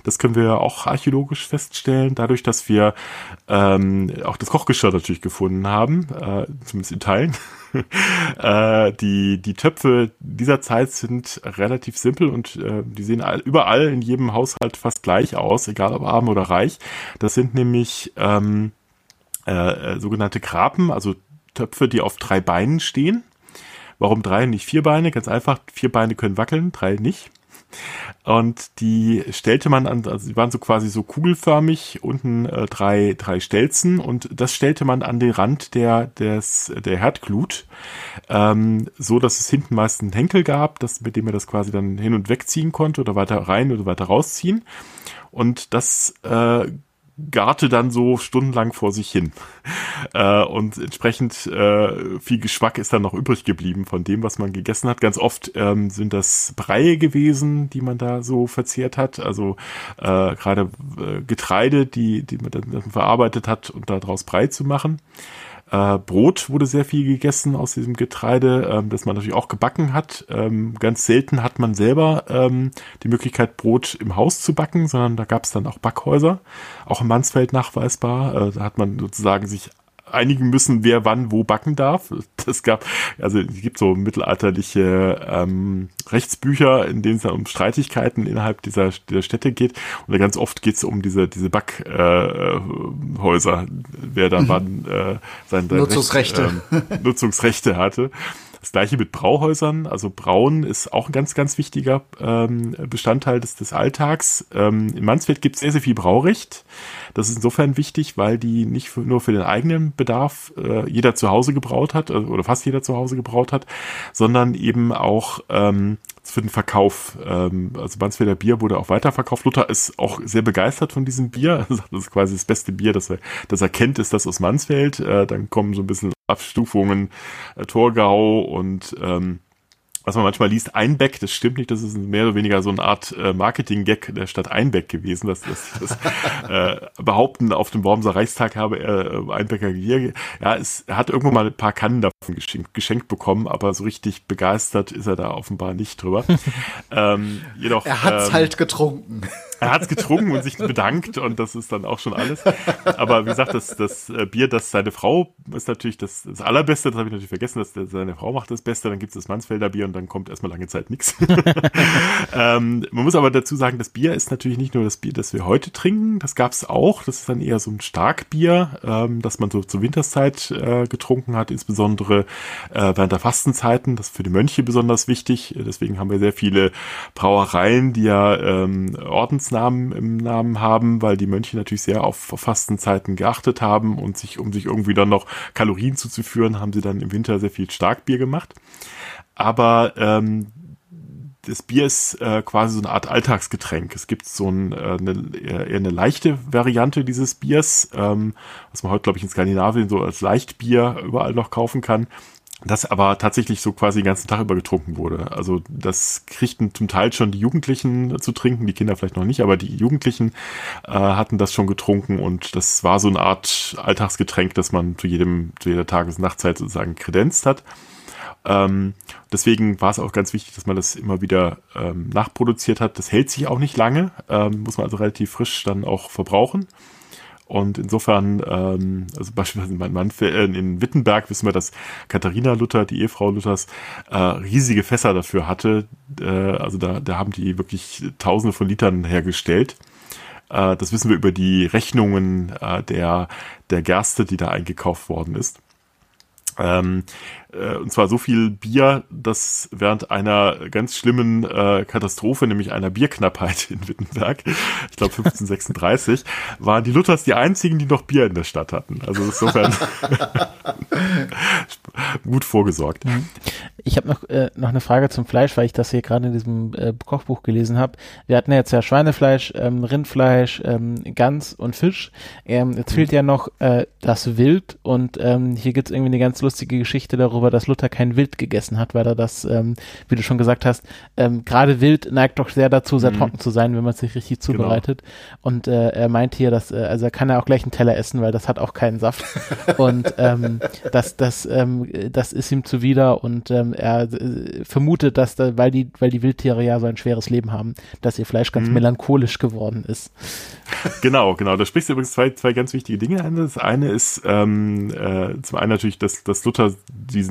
Das können wir auch archäologisch feststellen, dadurch, dass wir ähm, auch das Kochgeschirr natürlich gefunden haben, äh, zumindest in Teilen. äh, die, die Töpfe dieser Zeit sind relativ simpel und äh, die sehen all, überall in jedem Haushalt fast gleich aus, egal ob arm oder reich. Das sind nämlich ähm, äh, äh sogenannte Grapen, also Töpfe, die auf drei Beinen stehen. Warum drei und nicht vier Beine? Ganz einfach, vier Beine können wackeln, drei nicht. Und die stellte man an, also sie waren so quasi so kugelförmig, unten äh, drei, drei Stelzen und das stellte man an den Rand der, des, der Herdglut, ähm, so dass es hinten meist einen Henkel gab, das, mit dem er das quasi dann hin und wegziehen konnte oder weiter rein oder weiter rausziehen. Und das äh, garte dann so stundenlang vor sich hin. Äh, und entsprechend äh, viel Geschmack ist dann noch übrig geblieben von dem, was man gegessen hat. Ganz oft ähm, sind das Breie gewesen, die man da so verzehrt hat. Also äh, gerade äh, Getreide, die, die man dann verarbeitet hat und daraus Brei zu machen. Äh, Brot wurde sehr viel gegessen aus diesem Getreide, ähm, das man natürlich auch gebacken hat. Ähm, ganz selten hat man selber ähm, die Möglichkeit, Brot im Haus zu backen, sondern da gab es dann auch Backhäuser, auch im Mansfeld nachweisbar. Äh, da hat man sozusagen sich einigen müssen, wer wann wo backen darf. Das gab, also es gibt so mittelalterliche ähm, Rechtsbücher, in denen es dann um Streitigkeiten innerhalb dieser, dieser Städte geht. Und ganz oft geht es um diese, diese Backhäuser, äh, wer da mhm. wann äh, sein, sein Nutzungsrechte. Recht, äh, Nutzungsrechte hatte. Das gleiche mit Brauhäusern. Also Brauen ist auch ein ganz, ganz wichtiger ähm, Bestandteil des, des Alltags. Ähm, in Mansfeld gibt es sehr, sehr viel Braurecht. Das ist insofern wichtig, weil die nicht für, nur für den eigenen Bedarf äh, jeder zu Hause gebraut hat, also, oder fast jeder zu Hause gebraut hat, sondern eben auch ähm, für den Verkauf. Ähm, also Mansfelder Bier wurde auch weiterverkauft. Luther ist auch sehr begeistert von diesem Bier. Das ist quasi das beste Bier, das er, das er kennt, ist das aus Mansfeld. Äh, dann kommen so ein bisschen Abstufungen äh, Torgau und ähm, was man manchmal liest, Einbeck, das stimmt nicht, das ist mehr oder weniger so eine Art äh, Marketing-Gag der Stadt Einbeck gewesen, dass, dass das äh, behaupten, auf dem Wormser Reichstag habe er äh, Einbecker Gier. Ja, es, er hat irgendwann mal ein paar Kannen davon geschenkt, geschenkt bekommen, aber so richtig begeistert ist er da offenbar nicht drüber. ähm, jedoch, er hat's ähm, halt getrunken. Er hat's getrunken und sich bedankt und das ist dann auch schon alles. Aber wie gesagt, das, das äh, Bier, das seine Frau ist natürlich das, das Allerbeste, das habe ich natürlich vergessen, dass seine Frau macht das Beste, dann gibt's das Mansfelder Bier und dann kommt erstmal lange Zeit nichts. ähm, man muss aber dazu sagen, das Bier ist natürlich nicht nur das Bier, das wir heute trinken, das gab's auch. Das ist dann eher so ein Starkbier, ähm, das man so zur Winterszeit äh, getrunken hat, insbesondere äh, während der Fastenzeiten. Das ist für die Mönche besonders wichtig. Deswegen haben wir sehr viele Brauereien, die ja ähm, Ordensnamen im Namen haben, weil die Mönche natürlich sehr auf Fastenzeiten geachtet haben und sich, um sich irgendwie dann noch Kalorien zuzuführen, haben sie dann im Winter sehr viel Starkbier gemacht. Aber ähm, das Bier ist äh, quasi so eine Art Alltagsgetränk. Es gibt so ein, äh, eine, eher eine leichte Variante dieses Biers, ähm, was man heute, glaube ich, in Skandinavien so als Leichtbier überall noch kaufen kann das aber tatsächlich so quasi den ganzen Tag über getrunken wurde. Also das kriegten zum Teil schon die Jugendlichen zu trinken, die Kinder vielleicht noch nicht, aber die Jugendlichen äh, hatten das schon getrunken und das war so eine Art Alltagsgetränk, das man zu jedem, zu jeder Tages- und Nachtzeit sozusagen kredenzt hat. Ähm, deswegen war es auch ganz wichtig, dass man das immer wieder ähm, nachproduziert hat. Das hält sich auch nicht lange, ähm, muss man also relativ frisch dann auch verbrauchen. Und insofern, ähm, also beispielsweise in, Mann, äh, in Wittenberg wissen wir, dass Katharina Luther, die Ehefrau Luthers, äh, riesige Fässer dafür hatte. Äh, also da, da haben die wirklich Tausende von Litern hergestellt. Äh, das wissen wir über die Rechnungen äh, der, der Gerste, die da eingekauft worden ist. Ähm, äh, und zwar so viel Bier, dass während einer ganz schlimmen äh, Katastrophe, nämlich einer Bierknappheit in Wittenberg, ich glaube 1536, waren die Luthers die einzigen, die noch Bier in der Stadt hatten. Also insofern gut vorgesorgt. Mhm. Ich habe noch, äh, noch eine Frage zum Fleisch, weil ich das hier gerade in diesem äh, Kochbuch gelesen habe. Wir hatten ja jetzt ja Schweinefleisch, ähm, Rindfleisch, ähm, Gans und Fisch. Ähm, jetzt fehlt ja noch äh, das Wild und ähm, hier gibt's irgendwie eine ganz lustige Geschichte darüber, dass Luther kein Wild gegessen hat, weil er das, ähm, wie du schon gesagt hast, ähm, gerade Wild neigt doch sehr dazu, sehr mhm. trocken zu sein, wenn man es sich richtig genau. zubereitet. Genau. Und äh, er meint hier, dass, äh, also er kann ja auch gleich einen Teller essen, weil das hat auch keinen Saft. und ähm, das, das, ähm, das ist ihm zuwider und ähm, er äh, vermutet, dass da, weil die, weil die Wildtiere ja so ein schweres Leben haben, dass ihr Fleisch ganz mhm. melancholisch geworden ist. Genau, genau. Da sprichst du übrigens zwei, zwei ganz wichtige Dinge an. Das eine ist ähm, äh, zum einen natürlich, dass, dass Luther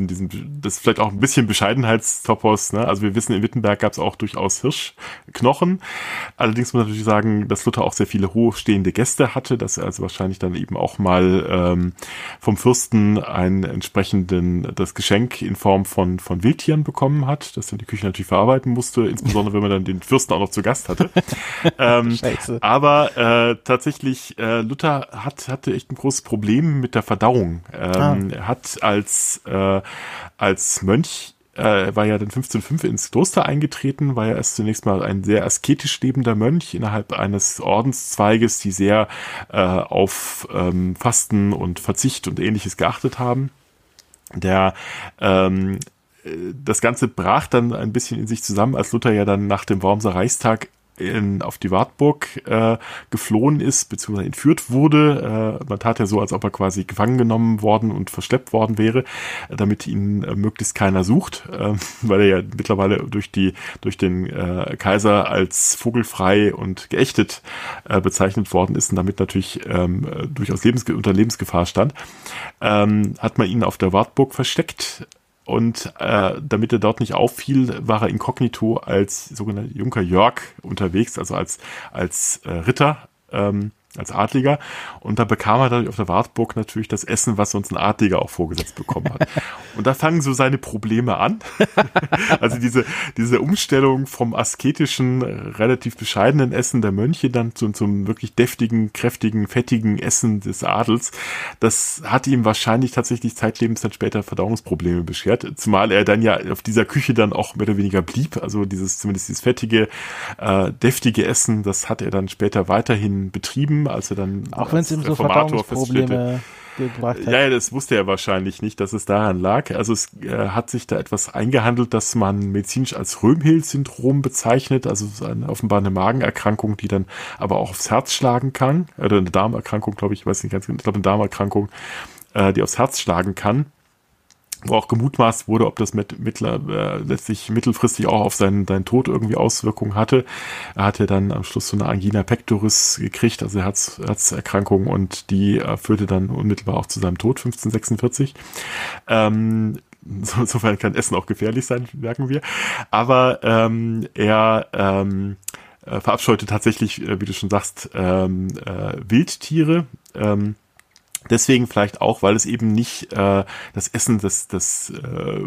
diesen, diesen, das vielleicht auch ein bisschen Bescheidenheitstopos, ne? Also wir wissen, in Wittenberg gab es auch durchaus Hirschknochen. Allerdings muss man natürlich sagen, dass Luther auch sehr viele hochstehende Gäste hatte, dass er also wahrscheinlich dann eben auch mal ähm, vom Fürsten ein entsprechenden das Geschenk in Form von, von Wildtieren bekommen hat, das dann die Küche natürlich verarbeiten musste, insbesondere wenn man dann den Fürsten auch noch zu Gast hatte. ähm, aber äh, tatsächlich, äh, Luther hat, hatte echt ein großes Problem mit der Verdauung. Ähm, ah. Er hat als, äh, als Mönch äh, war ja dann 1505 ins Kloster eingetreten, war ja erst zunächst mal ein sehr asketisch lebender Mönch innerhalb eines Ordenszweiges, die sehr äh, auf ähm, Fasten und Verzicht und ähnliches geachtet haben. Der ähm, das Ganze brach dann ein bisschen in sich zusammen, als Luther ja dann nach dem Wormser Reichstag in, auf die Wartburg äh, geflohen ist, beziehungsweise entführt wurde. Äh, man tat ja so, als ob er quasi gefangen genommen worden und verschleppt worden wäre, damit ihn äh, möglichst keiner sucht, äh, weil er ja mittlerweile durch die durch den äh, Kaiser als vogelfrei und geächtet äh, bezeichnet worden ist und damit natürlich ähm, durchaus Lebens unter Lebensgefahr stand, ähm, hat man ihn auf der Wartburg versteckt und äh, damit er dort nicht auffiel, war er inkognito als sogenannter Junker Jörg unterwegs, also als, als äh, Ritter. Ähm, als Adliger. Und da bekam er dadurch auf der Wartburg natürlich das Essen, was sonst ein Adliger auch vorgesetzt bekommen hat. Und da fangen so seine Probleme an. also diese, diese Umstellung vom asketischen, relativ bescheidenen Essen der Mönche dann zum, zum wirklich deftigen, kräftigen, fettigen Essen des Adels, das hat ihm wahrscheinlich tatsächlich zeitlebens dann später Verdauungsprobleme beschert. Zumal er dann ja auf dieser Küche dann auch mehr oder weniger blieb. Also dieses, zumindest dieses fettige, äh, deftige Essen, das hat er dann später weiterhin betrieben als er dann auch wenn es ihm so Verdauungsprobleme gebracht hat. Ja, ja, das wusste er wahrscheinlich nicht, dass es daran lag. Also es äh, hat sich da etwas eingehandelt, das man medizinisch als Röhmhild-Syndrom bezeichnet, also eine, offenbar eine Magenerkrankung, die dann aber auch aufs Herz schlagen kann, oder eine Darmerkrankung, glaube ich, weiß nicht ganz genau, ich glaube eine Darmerkrankung, äh, die aufs Herz schlagen kann wo auch gemutmaßt wurde, ob das mit, mittler, äh, letztlich mittelfristig auch auf seinen, seinen Tod irgendwie Auswirkungen hatte. Er hat ja dann am Schluss so eine Angina pectoris gekriegt, also Herz, Herzerkrankung und die äh, führte dann unmittelbar auch zu seinem Tod 1546. Ähm, insofern kann Essen auch gefährlich sein, merken wir. Aber ähm, er ähm, äh, verabscheute tatsächlich, äh, wie du schon sagst, ähm, äh, Wildtiere. Ähm, Deswegen vielleicht auch, weil es eben nicht äh, das Essen des, des, äh,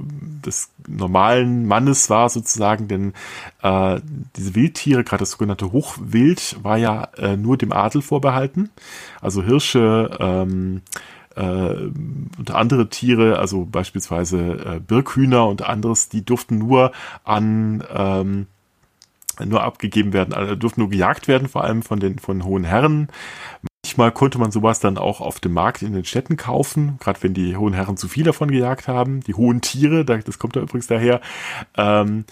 des normalen Mannes war sozusagen, denn äh, diese Wildtiere, gerade das sogenannte Hochwild, war ja äh, nur dem Adel vorbehalten. Also Hirsche, ähm, äh, und andere Tiere, also beispielsweise äh, Birkhühner und anderes, die durften nur an ähm, nur abgegeben werden, also durften nur gejagt werden, vor allem von den von hohen Herren. Manchmal konnte man sowas dann auch auf dem Markt in den Städten kaufen, gerade wenn die hohen Herren zu viel davon gejagt haben. Die hohen Tiere, das kommt da übrigens daher. Ähm,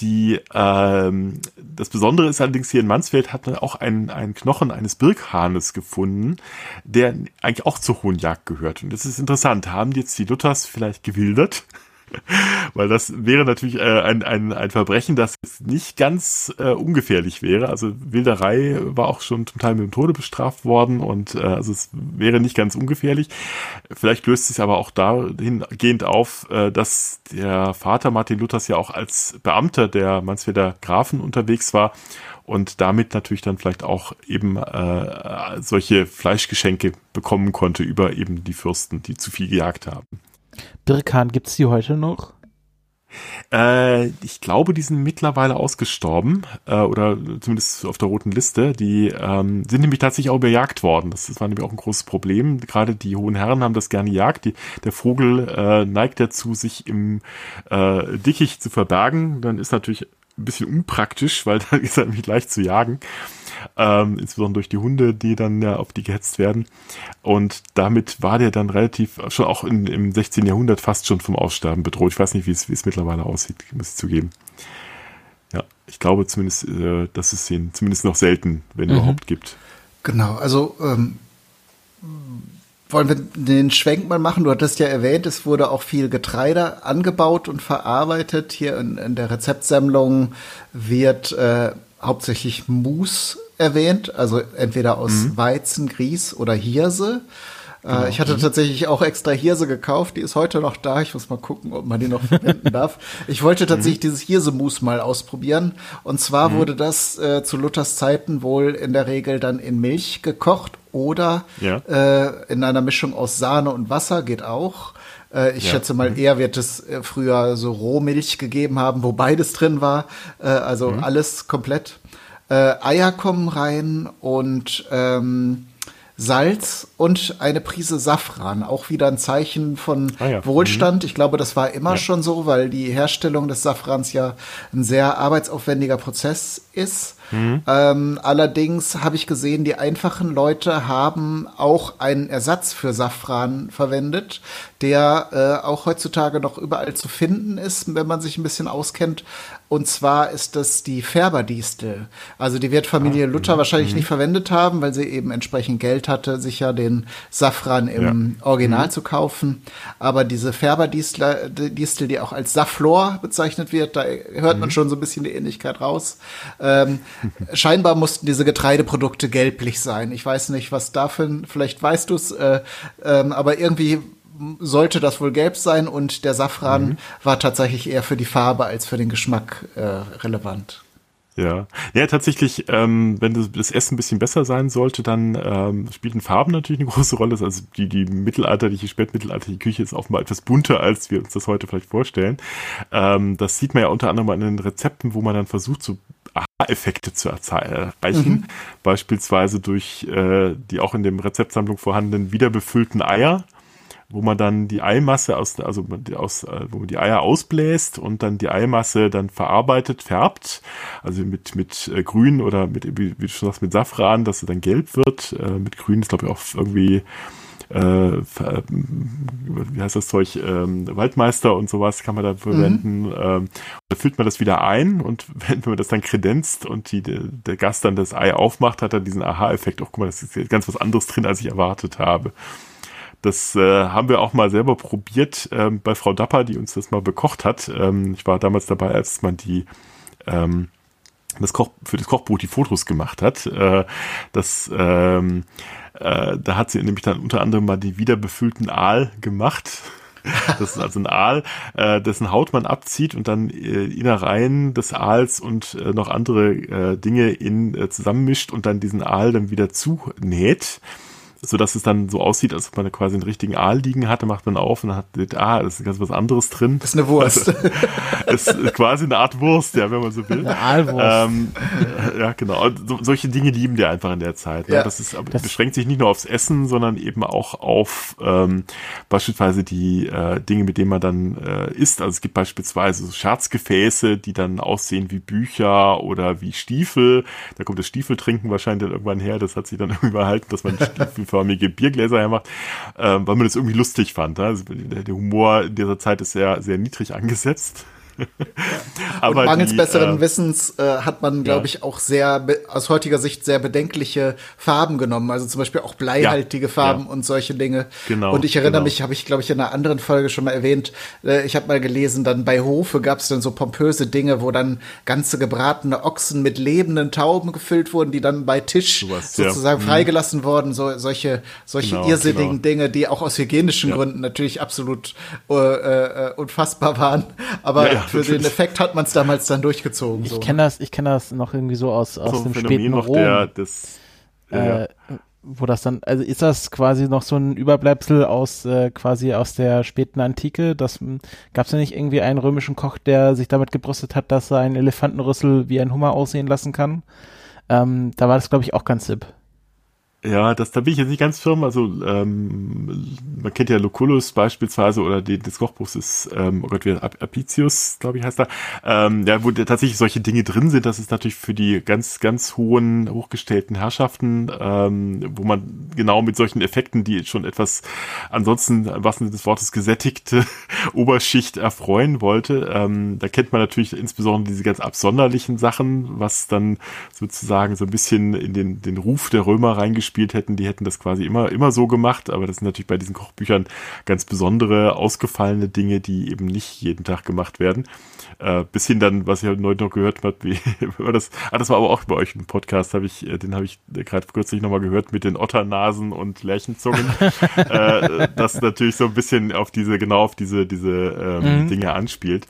die, ähm, das Besondere ist allerdings hier in Mansfeld hat man auch einen, einen Knochen eines Birkhahnes gefunden, der eigentlich auch zur hohen Jagd gehört. Und das ist interessant. Haben jetzt die Luthers vielleicht gewildert? Weil das wäre natürlich äh, ein, ein, ein Verbrechen, das nicht ganz äh, ungefährlich wäre. Also Wilderei war auch schon zum Teil mit dem Tode bestraft worden und äh, also es wäre nicht ganz ungefährlich. Vielleicht löst sich aber auch dahingehend auf, äh, dass der Vater Martin Luthers ja auch als Beamter der Mansfelder Grafen unterwegs war und damit natürlich dann vielleicht auch eben äh, solche Fleischgeschenke bekommen konnte über eben die Fürsten, die zu viel gejagt haben. Birkan, gibt es die heute noch? Äh, ich glaube, die sind mittlerweile ausgestorben äh, oder zumindest auf der roten Liste. Die ähm, sind nämlich tatsächlich auch bejagt worden. Das, das war nämlich auch ein großes Problem. Gerade die hohen Herren haben das gerne jagt. Die, der Vogel äh, neigt dazu, sich im äh, Dickicht zu verbergen. Dann ist natürlich ein bisschen unpraktisch, weil dann ist er nämlich leicht zu jagen ähm, insbesondere durch die Hunde, die dann ja auf die gehetzt werden. Und damit war der dann relativ, schon auch in, im 16. Jahrhundert fast schon vom Aussterben bedroht. Ich weiß nicht, wie es, wie es mittlerweile aussieht, muss ich zugeben. Ja, ich glaube zumindest, äh, dass es ihn zumindest noch selten, wenn mhm. überhaupt, gibt. Genau, also ähm, wollen wir den Schwenk mal machen? Du hattest ja erwähnt, es wurde auch viel Getreide angebaut und verarbeitet. Hier in, in der Rezeptsammlung wird äh, hauptsächlich Mus erwähnt, also entweder aus mhm. Weizen, Grieß oder Hirse. Genau. Ich hatte mhm. tatsächlich auch extra Hirse gekauft, die ist heute noch da. Ich muss mal gucken, ob man die noch verwenden darf. Ich wollte tatsächlich mhm. dieses Hirsemus mal ausprobieren. Und zwar mhm. wurde das äh, zu Luthers Zeiten wohl in der Regel dann in Milch gekocht oder ja. äh, in einer Mischung aus Sahne und Wasser, geht auch. Äh, ich ja. schätze mal, mhm. eher wird es äh, früher so Rohmilch gegeben haben, wo beides drin war. Äh, also mhm. alles komplett. Eier kommen rein und ähm, Salz und eine Prise Safran. Auch wieder ein Zeichen von ah ja. Wohlstand. Mhm. Ich glaube, das war immer ja. schon so, weil die Herstellung des Safrans ja ein sehr arbeitsaufwendiger Prozess ist. Mhm. Ähm, allerdings habe ich gesehen, die einfachen Leute haben auch einen Ersatz für Safran verwendet, der äh, auch heutzutage noch überall zu finden ist, wenn man sich ein bisschen auskennt. Und zwar ist das die Färberdistel. Also die wird Familie ah, Luther wahrscheinlich mhm. nicht verwendet haben, weil sie eben entsprechend Geld hatte, sich ja den Safran im ja. Original mhm. zu kaufen. Aber diese Färberdistel, die auch als Saflor bezeichnet wird, da hört man mhm. schon so ein bisschen die Ähnlichkeit raus. Ähm, scheinbar mussten diese Getreideprodukte gelblich sein. Ich weiß nicht, was dafür, vielleicht weißt du es, äh, ähm, aber irgendwie sollte das wohl gelb sein und der Safran mhm. war tatsächlich eher für die Farbe als für den Geschmack äh, relevant. Ja, ja tatsächlich, ähm, wenn das, das, Essen ein bisschen besser sein sollte, dann ähm, spielen Farben natürlich eine große Rolle. Also die, die mittelalterliche, spätmittelalterliche Küche ist offenbar etwas bunter, als wir uns das heute vielleicht vorstellen. Ähm, das sieht man ja unter anderem an den Rezepten, wo man dann versucht, so Aha-Effekte zu erreichen. Mhm. Beispielsweise durch äh, die auch in dem Rezeptsammlung vorhandenen wiederbefüllten Eier wo man dann die Eimasse aus, also aus, äh, wo man die Eier ausbläst und dann die Eimasse dann verarbeitet, färbt, also mit, mit äh, Grün oder mit, wie, du schon sagst, mit Safran, dass sie dann gelb wird. Äh, mit Grün ist, glaube ich, auch irgendwie äh, wie heißt das Zeug, ähm, Waldmeister und sowas kann man da verwenden. Mhm. Ähm, da füllt man das wieder ein und wenn, wenn man das dann kredenzt und die, der, der Gast dann das Ei aufmacht, hat er diesen Aha-Effekt. Oh, guck mal, das ist jetzt ganz was anderes drin, als ich erwartet habe. Das äh, haben wir auch mal selber probiert ähm, bei Frau Dapper, die uns das mal bekocht hat. Ähm, ich war damals dabei, als man die ähm, das Koch, für das Kochbuch die Fotos gemacht hat. Äh, das, ähm, äh, da hat sie nämlich dann unter anderem mal die wiederbefüllten Aal gemacht. Das ist also ein Aal, äh, dessen Haut man abzieht und dann äh, Innereien des Aals und äh, noch andere äh, Dinge in äh, zusammenmischt und dann diesen Aal dann wieder zunäht dass es dann so aussieht, als ob man quasi einen richtigen Aal liegen hatte, macht man auf und hat, ah, das ist ganz was anderes drin. Das ist eine Wurst. Also, ist quasi eine Art Wurst, ja, wenn man so will. Eine Aalwurst. Ähm, ja, genau. So, solche Dinge lieben die einfach in der Zeit. Ne? Ja, das ist, aber das beschränkt sich nicht nur aufs Essen, sondern eben auch auf ähm, beispielsweise die äh, Dinge, mit denen man dann äh, isst. Also es gibt beispielsweise so Scherzgefäße, die dann aussehen wie Bücher oder wie Stiefel. Da kommt das Stiefeltrinken wahrscheinlich dann irgendwann her. Das hat sich dann irgendwie behalten, dass man Stiefel kugelförmige Biergläser hermacht, ähm, weil man das irgendwie lustig fand. Ne? Also der, der Humor in dieser Zeit ist sehr, sehr niedrig angesetzt. Aber und mangels die, besseren äh, Wissens äh, hat man, glaube ja. ich, auch sehr aus heutiger Sicht sehr bedenkliche Farben genommen. Also zum Beispiel auch bleihaltige ja, Farben ja. und solche Dinge. Genau. Und ich erinnere genau. mich, habe ich, glaube ich, in einer anderen Folge schon mal erwähnt, äh, ich habe mal gelesen, dann bei Hofe gab es dann so pompöse Dinge, wo dann ganze gebratene Ochsen mit lebenden Tauben gefüllt wurden, die dann bei Tisch Sowas, sozusagen mhm. freigelassen wurden. So, solche solche genau, irrsinnigen genau. Dinge, die auch aus hygienischen Gründen natürlich absolut äh, äh, unfassbar waren. Aber für den Effekt hat man es damals dann durchgezogen. Ich so. kenne das, ich kenne das noch irgendwie so aus, aus so dem Phänomen späten Rom. Der, das, äh, wo das dann, also ist das quasi noch so ein Überbleibsel aus äh, quasi aus der späten Antike? Das gab es ja nicht irgendwie einen römischen Koch, der sich damit gebrüstet hat, dass er einen Elefantenrüssel wie ein Hummer aussehen lassen kann. Ähm, da war das, glaube ich, auch ganz hip. Ja, das, da bin ich jetzt nicht ganz firm. Also ähm, man kennt ja Lucullus beispielsweise oder die, des Kochbuchs ist, ähm, oh Gott, wie Apicius, glaube ich, heißt er. Ähm, ja, wo tatsächlich solche Dinge drin sind, das ist natürlich für die ganz, ganz hohen, hochgestellten Herrschaften, ähm, wo man genau mit solchen Effekten, die schon etwas ansonsten, was Sinne des Wortes, gesättigte Oberschicht erfreuen wollte. Ähm, da kennt man natürlich insbesondere diese ganz absonderlichen Sachen, was dann sozusagen so ein bisschen in den, den Ruf der Römer reingespielt gespielt hätten, die hätten das quasi immer, immer so gemacht, aber das sind natürlich bei diesen Kochbüchern ganz besondere, ausgefallene Dinge, die eben nicht jeden Tag gemacht werden. Äh, bis hin dann, was ich heute noch gehört habe, wie war das, ah, das war aber auch bei euch ein Podcast, habe ich, äh, den habe ich gerade kürzlich nochmal gehört mit den Otternasen und Lärchenzungen. äh, das natürlich so ein bisschen auf diese, genau auf diese, diese ähm, mhm. Dinge anspielt.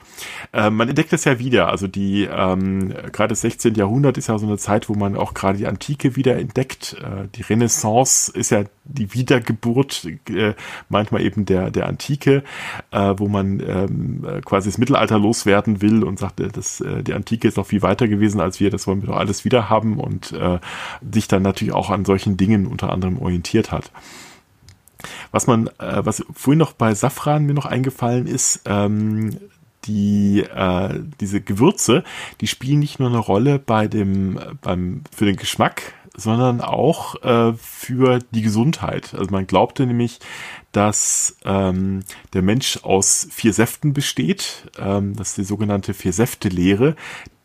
Äh, man entdeckt das ja wieder, also die, ähm, gerade das 16. Jahrhundert ist ja so eine Zeit, wo man auch gerade die Antike wieder entdeckt. Äh, die Renaissance ist ja die Wiedergeburt äh, manchmal eben der, der Antike, äh, wo man ähm, quasi das Mittelalter loswerden will und sagt, äh, dass äh, die Antike ist noch viel weiter gewesen als wir, das wollen wir doch alles wieder haben und äh, sich dann natürlich auch an solchen Dingen unter anderem orientiert hat. Was man, äh, was vorhin noch bei Safran mir noch eingefallen ist, ähm, die äh, diese Gewürze, die spielen nicht nur eine Rolle bei dem beim für den Geschmack sondern auch äh, für die Gesundheit. Also man glaubte nämlich, dass ähm, der Mensch aus vier Säften besteht. Ähm, das ist die sogenannte Vier-Säfte-Lehre,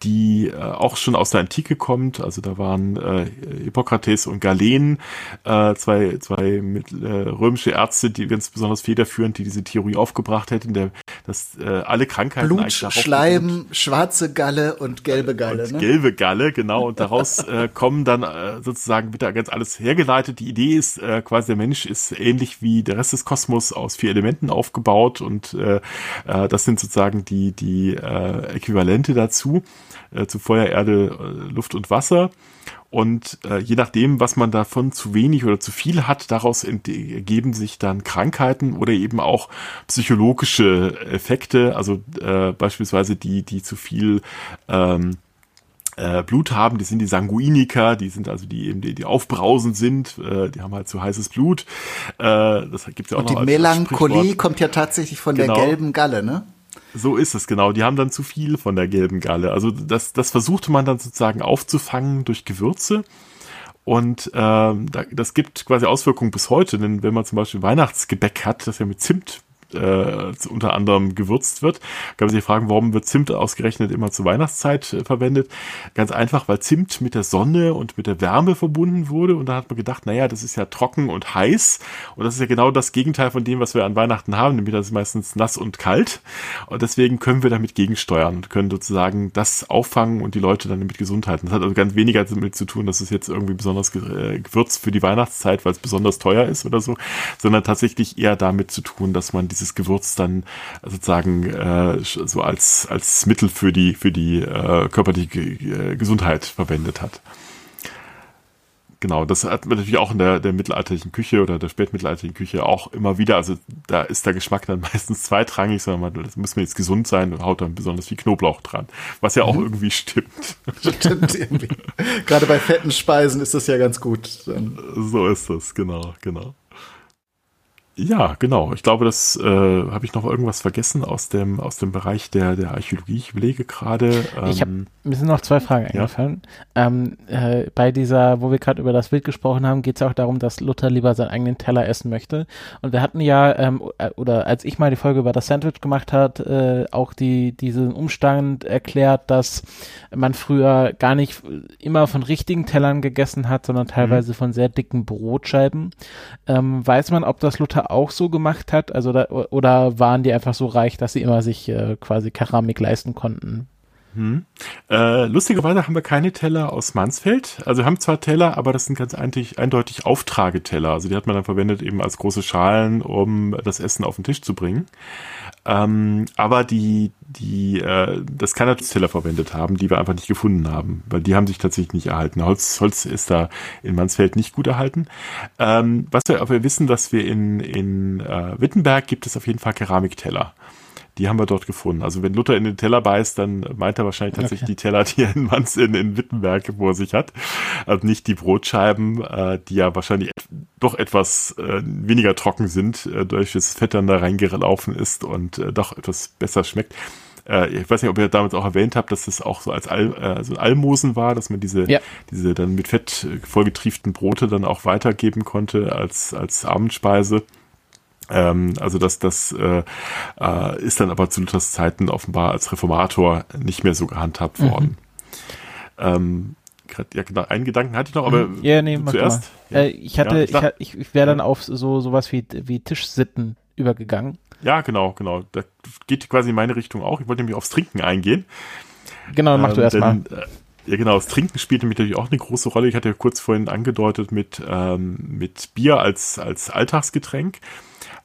die äh, auch schon aus der Antike kommt. Also da waren äh, Hippokrates und Galen, äh, zwei, zwei mit, äh, römische Ärzte, die ganz besonders federführend, die diese Theorie aufgebracht hätten, der, dass äh, alle Krankheiten Blut, Schleim, schwarze Galle und gelbe Galle. Und ne? Gelbe Galle, genau. Und daraus äh, kommen dann äh, sozusagen wieder ganz alles hergeleitet. Die Idee ist äh, quasi, der Mensch ist ähnlich wie der Rest des Kosmos aus vier Elementen aufgebaut und äh, äh, das sind sozusagen die, die äh, Äquivalente dazu äh, zu Feuer, Erde, äh, Luft und Wasser. Und äh, je nachdem, was man davon zu wenig oder zu viel hat, daraus ergeben sich dann Krankheiten oder eben auch psychologische Effekte, also äh, beispielsweise die, die zu viel ähm, äh, Blut haben, die sind die Sanguiniker, die sind also die eben die, die aufbrausend sind, äh, die haben halt zu heißes Blut. Äh, das gibt's ja auch Und noch die Melancholie kommt ja tatsächlich von genau. der gelben Galle, ne? So ist es, genau. Die haben dann zu viel von der gelben Galle. Also das, das versuchte man dann sozusagen aufzufangen durch Gewürze. Und ähm, das gibt quasi Auswirkungen bis heute, denn wenn man zum Beispiel Weihnachtsgebäck hat, das ja mit Zimt äh, unter anderem gewürzt wird. Kann man sich fragen, warum wird Zimt ausgerechnet immer zur Weihnachtszeit äh, verwendet? Ganz einfach, weil Zimt mit der Sonne und mit der Wärme verbunden wurde und da hat man gedacht, naja, das ist ja trocken und heiß und das ist ja genau das Gegenteil von dem, was wir an Weihnachten haben, nämlich das ist meistens nass und kalt und deswegen können wir damit gegensteuern und können sozusagen das auffangen und die Leute dann damit gesund halten. Das hat also ganz weniger damit zu tun, dass es jetzt irgendwie besonders äh, gewürzt für die Weihnachtszeit, weil es besonders teuer ist oder so, sondern tatsächlich eher damit zu tun, dass man dieses Gewürz dann sozusagen äh, so als, als Mittel für die, für die äh, körperliche äh, Gesundheit verwendet hat. Genau, das hat man natürlich auch in der, der mittelalterlichen Küche oder der spätmittelalterlichen Küche auch immer wieder. Also da ist der Geschmack dann meistens zweitrangig, sondern man, das muss man jetzt gesund sein und haut dann besonders viel Knoblauch dran. Was ja auch mhm. irgendwie stimmt. Stimmt irgendwie. Gerade bei fetten Speisen ist das ja ganz gut. So ist das, genau, genau. Ja, genau. Ich glaube, das äh, habe ich noch irgendwas vergessen aus dem aus dem Bereich der der Archäologie. Ich überlege gerade. Ähm, ich mir sind noch zwei Fragen eingefallen. Ja? Ähm, äh, bei dieser, wo wir gerade über das Bild gesprochen haben, geht es auch darum, dass Luther lieber seinen eigenen Teller essen möchte. Und wir hatten ja ähm, äh, oder als ich mal die Folge über das Sandwich gemacht hat, äh, auch die diesen Umstand erklärt, dass man früher gar nicht immer von richtigen Tellern gegessen hat, sondern teilweise mhm. von sehr dicken Brotscheiben. Ähm, weiß man, ob das Luther auch so gemacht hat? Also da, oder waren die einfach so reich, dass sie immer sich äh, quasi Keramik leisten konnten? Hm. Äh, lustigerweise haben wir keine Teller aus Mansfeld. Also wir haben zwar Teller, aber das sind ganz eindeutig, eindeutig Auftrageteller. Also die hat man dann verwendet eben als große Schalen, um das Essen auf den Tisch zu bringen. Ähm, aber die, die äh, das Teller verwendet haben, die wir einfach nicht gefunden haben, weil die haben sich tatsächlich nicht erhalten. Holz, Holz ist da in Mansfeld nicht gut erhalten. Ähm, was wir aber wissen, dass wir in, in äh, Wittenberg gibt es auf jeden Fall Keramikteller. Die haben wir dort gefunden. Also wenn Luther in den Teller beißt, dann meint er wahrscheinlich tatsächlich okay. die Teller, die er in, Manz, in, in Wittenberg vor sich hat. Also nicht die Brotscheiben, äh, die ja wahrscheinlich doch etwas äh, weniger trocken sind, äh, durch das Fett dann da reingelaufen ist und äh, doch etwas besser schmeckt äh, ich weiß nicht, ob ihr damals auch erwähnt habt, dass das auch so als Al, äh, so Almosen war, dass man diese, ja. diese dann mit Fett vollgetrieften Brote dann auch weitergeben konnte als, als Abendspeise. Ähm, also das, das äh, äh, ist dann aber zu Luthers Zeiten offenbar als Reformator nicht mehr so gehandhabt mhm. worden. Mhm. Ähm, ja, genau, einen Gedanken hatte ich noch, aber mhm. ja, nee, zuerst. Ja. Äh, ich hatte, ja, ich, ich, ich wäre dann auf so sowas wie, wie Tischsitten übergegangen. Ja, genau, genau. Da geht quasi in meine Richtung auch. Ich wollte nämlich aufs Trinken eingehen. Genau, mach ähm, du erst mal. Äh, ja, genau. Das Trinken spielt nämlich natürlich auch eine große Rolle. Ich hatte ja kurz vorhin angedeutet mit, ähm, mit Bier als, als Alltagsgetränk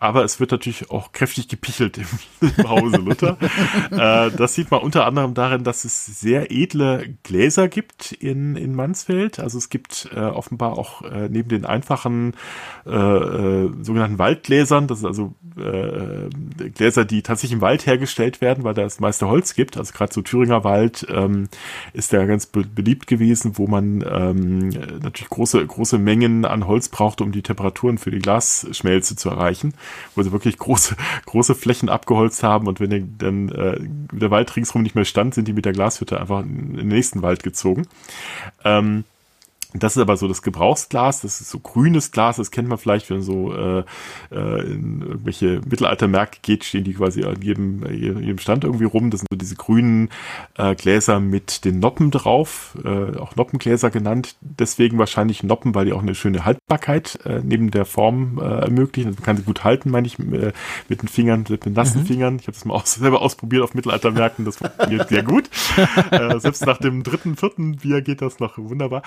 aber es wird natürlich auch kräftig gepichelt im, im Hause Luther. äh, das sieht man unter anderem darin, dass es sehr edle Gläser gibt in, in Mansfeld. Also es gibt äh, offenbar auch äh, neben den einfachen äh, äh, sogenannten Waldgläsern, das sind also äh, Gläser, die tatsächlich im Wald hergestellt werden, weil da das meiste Holz gibt. Also gerade so Thüringer Wald ähm, ist ja ganz be beliebt gewesen, wo man ähm, natürlich große, große Mengen an Holz braucht, um die Temperaturen für die Glasschmelze zu erreichen wo sie wirklich große, große Flächen abgeholzt haben und wenn dann äh, der Wald ringsherum nicht mehr stand, sind die mit der Glashütte einfach in den nächsten Wald gezogen. Ähm, das ist aber so das Gebrauchsglas, das ist so grünes Glas, das kennt man vielleicht, wenn so äh, äh, in irgendwelche Mittelaltermärkte geht, stehen die quasi an jedem, jedem Stand irgendwie rum. Das sind so diese grünen äh, Gläser mit den Noppen drauf, äh, auch Noppengläser genannt. Deswegen wahrscheinlich Noppen, weil die auch eine schöne Haltbarkeit äh, neben der Form äh, ermöglichen. Also man kann sie gut halten, meine ich, äh, mit den Fingern, mit den nassen mhm. Fingern. Ich habe das mal aus, selber ausprobiert auf Mittelaltermärkten, das funktioniert sehr gut. äh, selbst nach dem dritten, vierten Bier geht das noch wunderbar.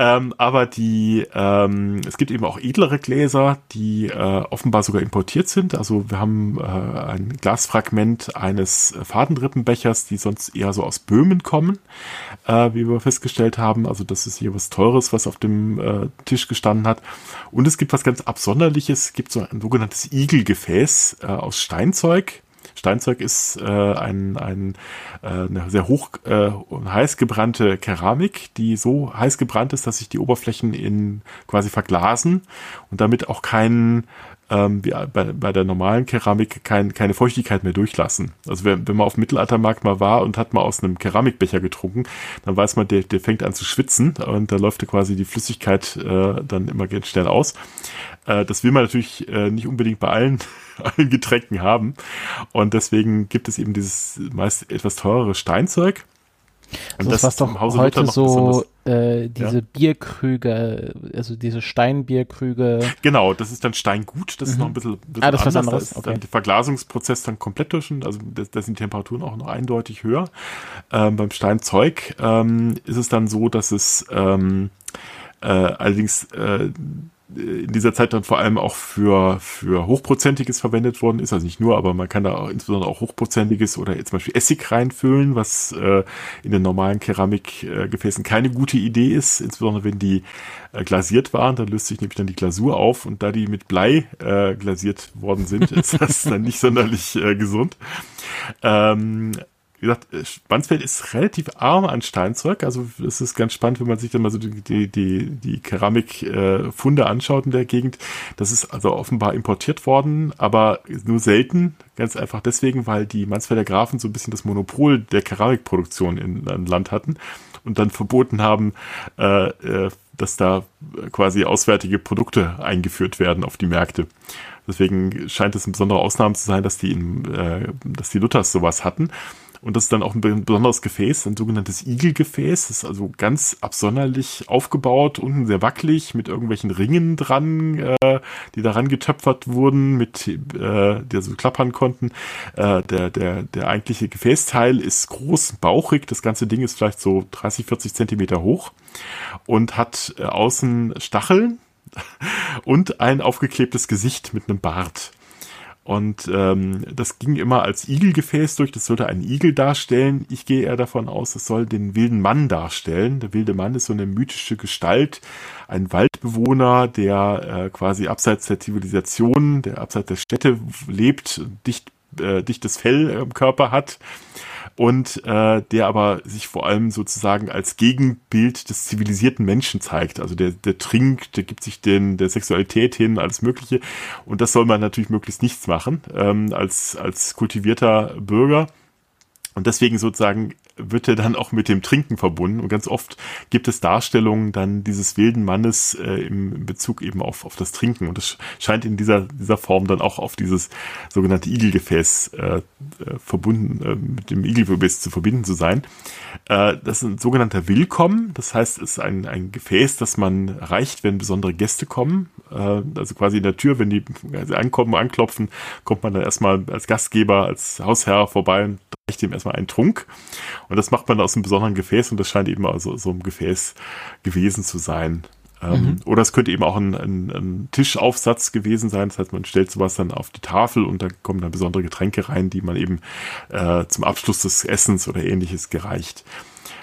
Ähm, aber die, ähm, es gibt eben auch edlere Gläser, die äh, offenbar sogar importiert sind. Also wir haben äh, ein Glasfragment eines Fadenrippenbechers, die sonst eher so aus Böhmen kommen, äh, wie wir festgestellt haben. Also das ist hier was Teures, was auf dem äh, Tisch gestanden hat. Und es gibt was ganz Absonderliches. Es gibt so ein sogenanntes Igelgefäß äh, aus Steinzeug Steinzeug ist äh, ein, ein, äh, eine sehr hoch äh, heiß gebrannte Keramik, die so heiß gebrannt ist, dass sich die Oberflächen in quasi verglasen und damit auch kein ähm, wie bei, bei der normalen Keramik kein, keine Feuchtigkeit mehr durchlassen. Also wenn, wenn man auf dem Mittelaltermarkt mal war und hat mal aus einem Keramikbecher getrunken, dann weiß man, der, der fängt an zu schwitzen und da läuft quasi die Flüssigkeit äh, dann immer ganz schnell aus. Äh, das will man natürlich äh, nicht unbedingt bei allen, allen Getränken haben. Und deswegen gibt es eben dieses meist etwas teurere Steinzeug. Und das, das was doch heute so äh, diese ja? Bierkrüge, also diese Steinbierkrüge. Genau, das ist dann Steingut, das mhm. ist noch ein bisschen, bisschen ah, das anders. Was anderes. Das ist okay. dann der Verglasungsprozess dann komplett durch, also da sind die Temperaturen auch noch eindeutig höher. Ähm, beim Steinzeug ähm, ist es dann so, dass es ähm, äh, allerdings äh, in dieser Zeit dann vor allem auch für, für Hochprozentiges verwendet worden ist. Also nicht nur, aber man kann da auch, insbesondere auch Hochprozentiges oder jetzt zum Beispiel Essig reinfüllen, was äh, in den normalen Keramikgefäßen keine gute Idee ist, insbesondere wenn die äh, glasiert waren. Dann löst sich nämlich dann die Glasur auf und da die mit Blei äh, glasiert worden sind, ist das dann nicht sonderlich äh, gesund. Ähm, wie gesagt, Mansfeld ist relativ arm an Steinzeug. Also es ist ganz spannend, wenn man sich dann mal so die, die, die, die Keramikfunde äh, anschaut in der Gegend. Das ist also offenbar importiert worden, aber nur selten. Ganz einfach deswegen, weil die Mansfelder Grafen so ein bisschen das Monopol der Keramikproduktion in, in Land hatten und dann verboten haben, äh, äh, dass da quasi auswärtige Produkte eingeführt werden auf die Märkte. Deswegen scheint es eine besondere Ausnahme zu sein, dass die, in, äh, dass die Luthers sowas hatten. Und das ist dann auch ein besonderes Gefäß, ein sogenanntes Igelgefäß. Das ist also ganz absonderlich aufgebaut, unten sehr wackelig, mit irgendwelchen Ringen dran, äh, die daran getöpfert wurden, mit, äh, die so klappern konnten. Äh, der, der, der eigentliche Gefäßteil ist groß, bauchig. Das ganze Ding ist vielleicht so 30, 40 Zentimeter hoch und hat äh, außen Stacheln und ein aufgeklebtes Gesicht mit einem Bart. Und ähm, das ging immer als Igelgefäß durch. Das sollte einen Igel darstellen. Ich gehe eher davon aus, es soll den wilden Mann darstellen. Der wilde Mann ist so eine mythische Gestalt, ein Waldbewohner, der äh, quasi abseits der Zivilisation, der abseits der Städte lebt, dicht, äh, dichtes Fell im Körper hat und äh, der aber sich vor allem sozusagen als Gegenbild des zivilisierten Menschen zeigt. Also der, der trinkt, der gibt sich den, der Sexualität hin, alles Mögliche. Und das soll man natürlich möglichst nichts machen ähm, als, als kultivierter Bürger. Und deswegen sozusagen wird er dann auch mit dem Trinken verbunden. Und ganz oft gibt es Darstellungen dann dieses wilden Mannes äh, im Bezug eben auf, auf das Trinken. Und das scheint in dieser, dieser Form dann auch auf dieses sogenannte Igelgefäß äh, äh verbunden, äh, mit dem Igelgefäß zu verbinden zu sein. Äh, das ist ein sogenannter Willkommen. Das heißt, es ist ein, ein Gefäß, das man reicht, wenn besondere Gäste kommen. Äh, also quasi in der Tür, wenn die ankommen, anklopfen, kommt man dann erstmal als Gastgeber, als Hausherr vorbei reicht ihm erstmal einen Trunk. Und das macht man aus einem besonderen Gefäß und das scheint eben also so ein Gefäß gewesen zu sein. Ähm, mhm. Oder es könnte eben auch ein, ein, ein, Tischaufsatz gewesen sein. Das heißt, man stellt sowas dann auf die Tafel und da kommen dann besondere Getränke rein, die man eben äh, zum Abschluss des Essens oder ähnliches gereicht.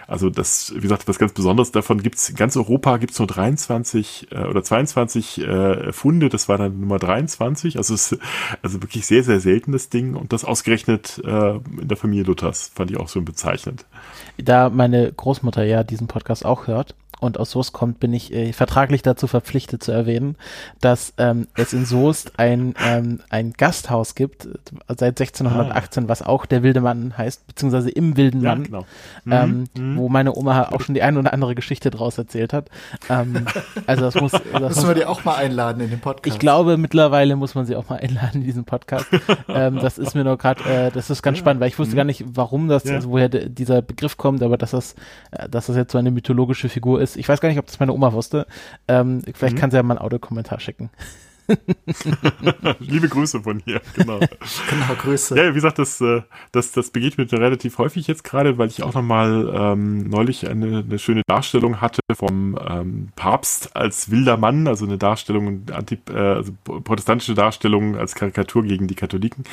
Also das, wie gesagt, was ganz Besonderes davon gibt's in ganz Europa gibt's nur 23 äh, oder 22 äh, Funde, das war dann Nummer 23, also es also wirklich sehr, sehr seltenes Ding und das ausgerechnet äh, in der Familie Luthers, fand ich auch so bezeichnend. Da meine Großmutter ja diesen Podcast auch hört, und aus Soest kommt, bin ich äh, vertraglich dazu verpflichtet zu erwähnen, dass ähm, es in Soest ein, ähm, ein Gasthaus gibt, äh, seit 1618, ah. was auch der Wilde Mann heißt, beziehungsweise im Wilden ja, Mann, genau. ähm, mhm. wo meine Oma auch schon die ein oder andere Geschichte draus erzählt hat. Ähm, also das muss... Das Müssen wir die auch mal einladen in den Podcast? Ich glaube, mittlerweile muss man sie auch mal einladen in diesen Podcast. ähm, das ist mir nur gerade, äh, das ist ganz ja. spannend, weil ich wusste mhm. gar nicht, warum das, ja. also woher dieser Begriff kommt, aber dass das, äh, dass das jetzt so eine mythologische Figur ist, ist. Ich weiß gar nicht, ob das meine Oma wusste. Ähm, vielleicht mhm. kann sie ja mal einen Audiokommentar schicken. Liebe Grüße von hier, genau. genau, Grüße. Ja, wie gesagt, das, äh, das, das begegnet mir relativ häufig jetzt gerade, weil ich auch nochmal ähm, neulich eine, eine schöne Darstellung hatte vom ähm, Papst als wilder Mann, also eine Darstellung, anti, äh, also protestantische Darstellung als Karikatur gegen die Katholiken.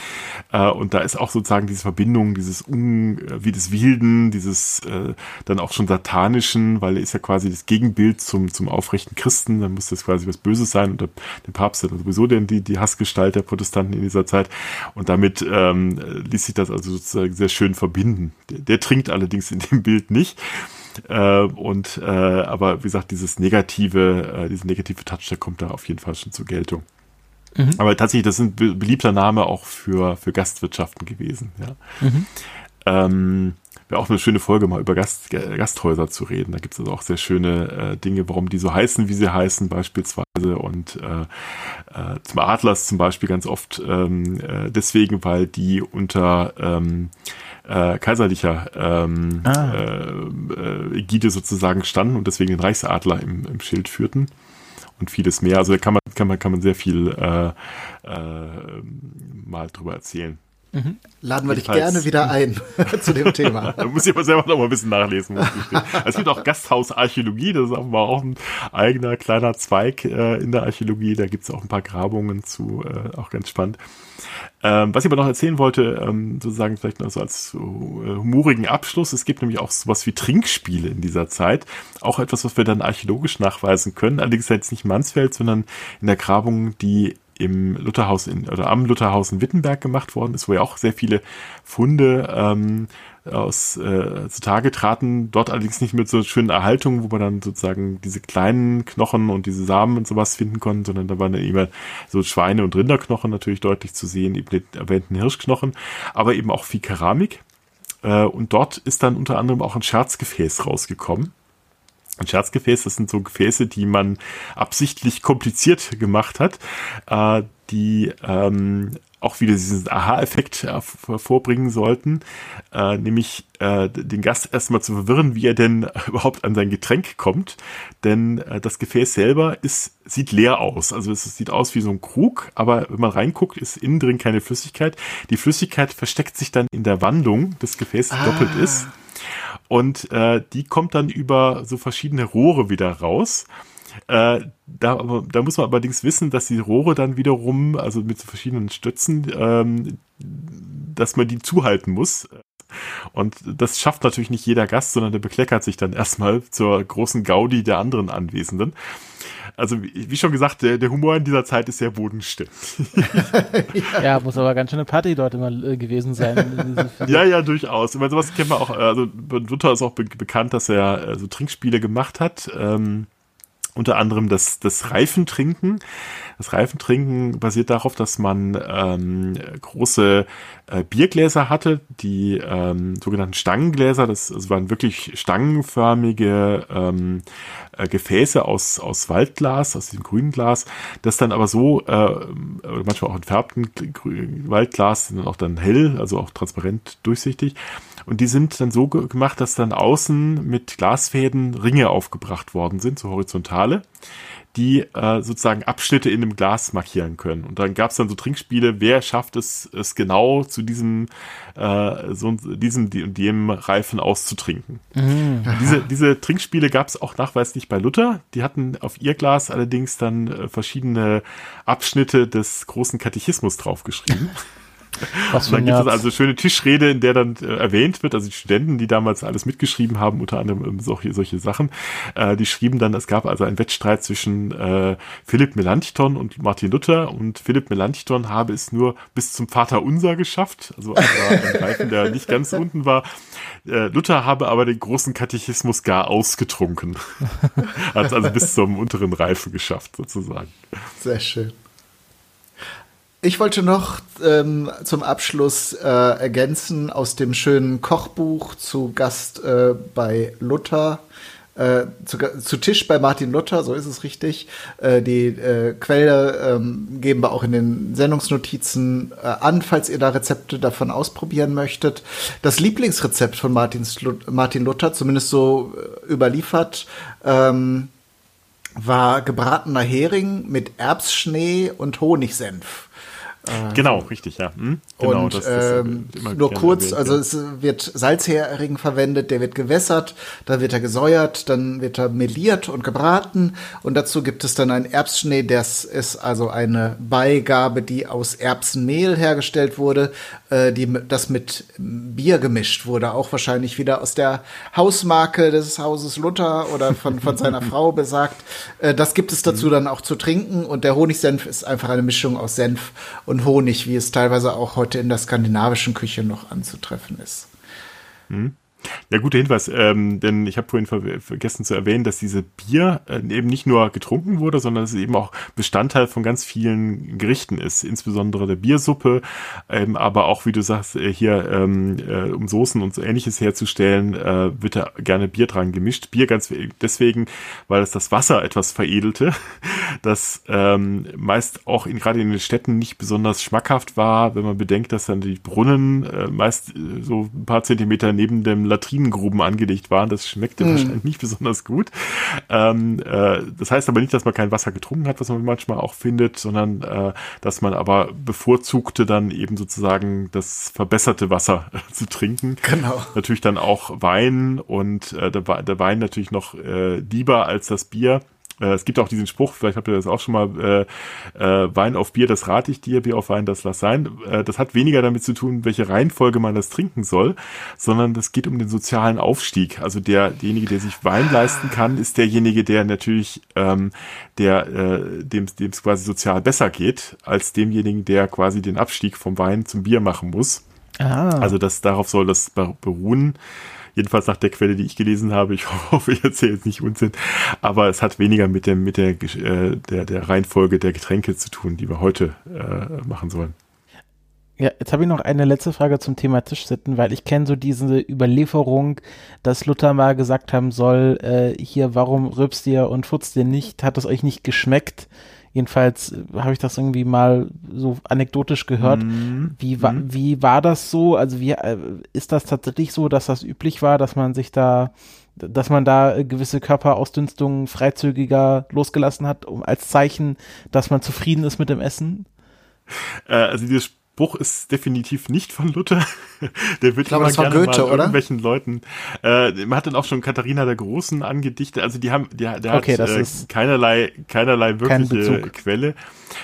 Äh, und da ist auch sozusagen diese Verbindung, dieses Un, wie des Wilden, dieses äh, dann auch schon satanischen, weil er ist ja quasi das Gegenbild zum, zum aufrechten Christen, dann muss das quasi was Böses sein und der, der Papst sind sowieso denn die, die Hassgestalt der Protestanten in dieser Zeit. Und damit ähm, ließ sich das also sozusagen sehr schön verbinden. Der, der trinkt allerdings in dem Bild nicht. Äh, und äh, aber wie gesagt, dieses negative, äh, diese negative Touch, der kommt da auf jeden Fall schon zur Geltung. Mhm. Aber tatsächlich, das ist ein beliebter Name auch für, für Gastwirtschaften gewesen. Ja. Mhm. Ähm, wäre auch eine schöne Folge, mal über Gast, Gasthäuser zu reden. Da gibt es also auch sehr schöne äh, Dinge, warum die so heißen, wie sie heißen, beispielsweise. Und äh, äh, zum Adlers zum Beispiel ganz oft ähm, äh, deswegen, weil die unter ähm, äh, kaiserlicher ähm, ah. äh, Ägide sozusagen standen und deswegen den Reichsadler im, im Schild führten und vieles mehr. Also da kann man, kann man, kann man sehr viel äh, äh, mal drüber erzählen. Mhm. Laden wir dich gerne wieder ein zu dem Thema. da muss ich aber selber noch mal ein bisschen nachlesen. es gibt auch Gasthausarchäologie, das ist aber auch ein eigener kleiner Zweig äh, in der Archäologie. Da gibt es auch ein paar Grabungen zu, äh, auch ganz spannend. Ähm, was ich aber noch erzählen wollte, ähm, sozusagen vielleicht noch so als äh, humorigen Abschluss, es gibt nämlich auch sowas wie Trinkspiele in dieser Zeit. Auch etwas, was wir dann archäologisch nachweisen können. Allerdings jetzt nicht Mansfeld, sondern in der Grabung, die im Lutherhaus in, oder am Lutherhaus in Wittenberg gemacht worden ist, wo ja auch sehr viele Funde ähm, aus äh, zutage traten, dort allerdings nicht mit so schönen Erhaltungen, wo man dann sozusagen diese kleinen Knochen und diese Samen und sowas finden konnte, sondern da waren dann immer so Schweine- und Rinderknochen natürlich deutlich zu sehen, eben den erwähnten Hirschknochen, aber eben auch viel Keramik. Äh, und dort ist dann unter anderem auch ein Scherzgefäß rausgekommen ein Scherzgefäß, das sind so Gefäße, die man absichtlich kompliziert gemacht hat, äh, die ähm, auch wieder diesen Aha-Effekt hervorbringen sollten, äh, nämlich äh, den Gast erstmal zu verwirren, wie er denn überhaupt an sein Getränk kommt. Denn äh, das Gefäß selber ist, sieht leer aus. Also es sieht aus wie so ein Krug, aber wenn man reinguckt, ist innen drin keine Flüssigkeit. Die Flüssigkeit versteckt sich dann in der Wandlung des Gefäßes, ah. doppelt ist. Und äh, die kommt dann über so verschiedene Rohre wieder raus. Äh, da, da muss man allerdings wissen, dass die Rohre dann wiederum, also mit so verschiedenen Stützen, ähm, dass man die zuhalten muss. Und das schafft natürlich nicht jeder Gast, sondern der bekleckert sich dann erstmal zur großen Gaudi der anderen Anwesenden. Also wie schon gesagt, der, der Humor in dieser Zeit ist sehr bodenstill. ja. muss aber ganz schön eine Party dort immer äh, gewesen sein. ja, ja, durchaus. Ich meine, sowas kennt man auch, also Luther ist auch be bekannt, dass er äh, so Trinkspiele gemacht hat. Ähm, unter anderem das, das Reifentrinken. Das Reifentrinken basiert darauf, dass man ähm, große äh, Biergläser hatte, die ähm, sogenannten Stangengläser. Das, das waren wirklich stangenförmige ähm, äh, Gefäße aus, aus Waldglas, aus dem grünen Glas, das dann aber so, äh, manchmal auch entfärbten Waldglas, sind dann auch dann hell, also auch transparent durchsichtig. Und die sind dann so gemacht, dass dann außen mit Glasfäden Ringe aufgebracht worden sind, so horizontale, die äh, sozusagen Abschnitte in dem Glas markieren können. Und dann gab es dann so Trinkspiele, wer schafft es, es genau zu diesem, äh, so diesem und dem Reifen auszutrinken. Mhm. Diese, diese Trinkspiele gab es auch nachweislich bei Luther. Die hatten auf ihr Glas allerdings dann äh, verschiedene Abschnitte des großen Katechismus draufgeschrieben. Was und dann gibt es also schöne Tischrede, in der dann äh, erwähnt wird, also die Studenten, die damals alles mitgeschrieben haben, unter anderem ähm, solche, solche Sachen, äh, die schrieben dann, es gab also einen Wettstreit zwischen äh, Philipp Melanchthon und Martin Luther und Philipp Melanchthon habe es nur bis zum Vater Unser geschafft, also ein Reifen, der nicht ganz unten war. Äh, Luther habe aber den großen Katechismus gar ausgetrunken. Hat also bis zum unteren Reifen geschafft, sozusagen. Sehr schön. Ich wollte noch ähm, zum Abschluss äh, ergänzen aus dem schönen Kochbuch zu Gast äh, bei Luther. Äh, zu, zu, Tisch bei Martin Luther, so ist es richtig. Äh, die äh, Quelle ähm, geben wir auch in den Sendungsnotizen äh, an, falls ihr da Rezepte davon ausprobieren möchtet. Das Lieblingsrezept von Martins, Martin Luther, zumindest so äh, überliefert, ähm, war gebratener Hering mit Erbsschnee und Honigsenf. Genau, richtig, ja. Hm? Genau, und das, das ähm, nur kurz, erwähnt, also es wird Salzhering verwendet, der wird gewässert, dann wird er gesäuert, dann wird er meliert und gebraten und dazu gibt es dann einen Erbsschnee, das ist also eine Beigabe, die aus Erbsenmehl hergestellt wurde, äh, die das mit Bier gemischt wurde, auch wahrscheinlich wieder aus der Hausmarke des Hauses Luther oder von, von seiner Frau besagt. Äh, das gibt es dazu mhm. dann auch zu trinken und der Honigsenf ist einfach eine Mischung aus Senf und und Honig, wie es teilweise auch heute in der skandinavischen Küche noch anzutreffen ist. Hm. Ja, guter Hinweis, ähm, denn ich habe vorhin ver vergessen zu erwähnen, dass diese Bier äh, eben nicht nur getrunken wurde, sondern dass es eben auch Bestandteil von ganz vielen Gerichten ist, insbesondere der Biersuppe, ähm, aber auch, wie du sagst, äh, hier, ähm, äh, um Soßen und so ähnliches herzustellen, äh, wird da gerne Bier dran gemischt. Bier ganz deswegen, weil es das Wasser etwas veredelte, das ähm, meist auch gerade in den Städten nicht besonders schmackhaft war, wenn man bedenkt, dass dann die Brunnen äh, meist äh, so ein paar Zentimeter neben dem Latrinengruben angelegt waren. Das schmeckte mm. wahrscheinlich nicht besonders gut. Ähm, äh, das heißt aber nicht, dass man kein Wasser getrunken hat, was man manchmal auch findet, sondern äh, dass man aber bevorzugte dann eben sozusagen das verbesserte Wasser zu trinken. Genau. Natürlich dann auch Wein und äh, der, der Wein natürlich noch äh, lieber als das Bier. Äh, es gibt auch diesen Spruch, vielleicht habt ihr das auch schon mal, äh, äh, Wein auf Bier, das rate ich dir, Bier auf Wein, das lass sein. Äh, das hat weniger damit zu tun, welche Reihenfolge man das trinken soll, sondern das geht um den sozialen Aufstieg. Also der, derjenige, der sich Wein leisten kann, ist derjenige, der natürlich, ähm, der, äh, dem es quasi sozial besser geht, als demjenigen, der quasi den Abstieg vom Wein zum Bier machen muss. Ah. Also das, darauf soll das beruhen. Jedenfalls nach der Quelle, die ich gelesen habe. Ich hoffe, ich erzähle jetzt nicht Unsinn. Aber es hat weniger mit dem, mit der, äh, der, der Reihenfolge der Getränke zu tun, die wir heute äh, machen sollen. Ja, jetzt habe ich noch eine letzte Frage zum Thema Tischsitten, weil ich kenne so diese Überlieferung, dass Luther mal gesagt haben soll, äh, hier, warum rülpst ihr und futzt ihr nicht? Hat es euch nicht geschmeckt? Jedenfalls äh, habe ich das irgendwie mal so anekdotisch gehört. Mhm. Wie, wa mhm. wie war das so? Also wie äh, ist das tatsächlich so, dass das üblich war, dass man sich da, dass man da äh, gewisse Körperausdünstungen freizügiger losgelassen hat, um als Zeichen, dass man zufrieden ist mit dem Essen? Äh, also dieses Spruch ist definitiv nicht von Luther. Der wird glaube, das war Goethe, mal oder? irgendwelchen Leuten. Äh, man hat dann auch schon Katharina der Großen angedichtet. Also die haben, der, der okay, hat äh, keinerlei, keinerlei wirkliche Quelle.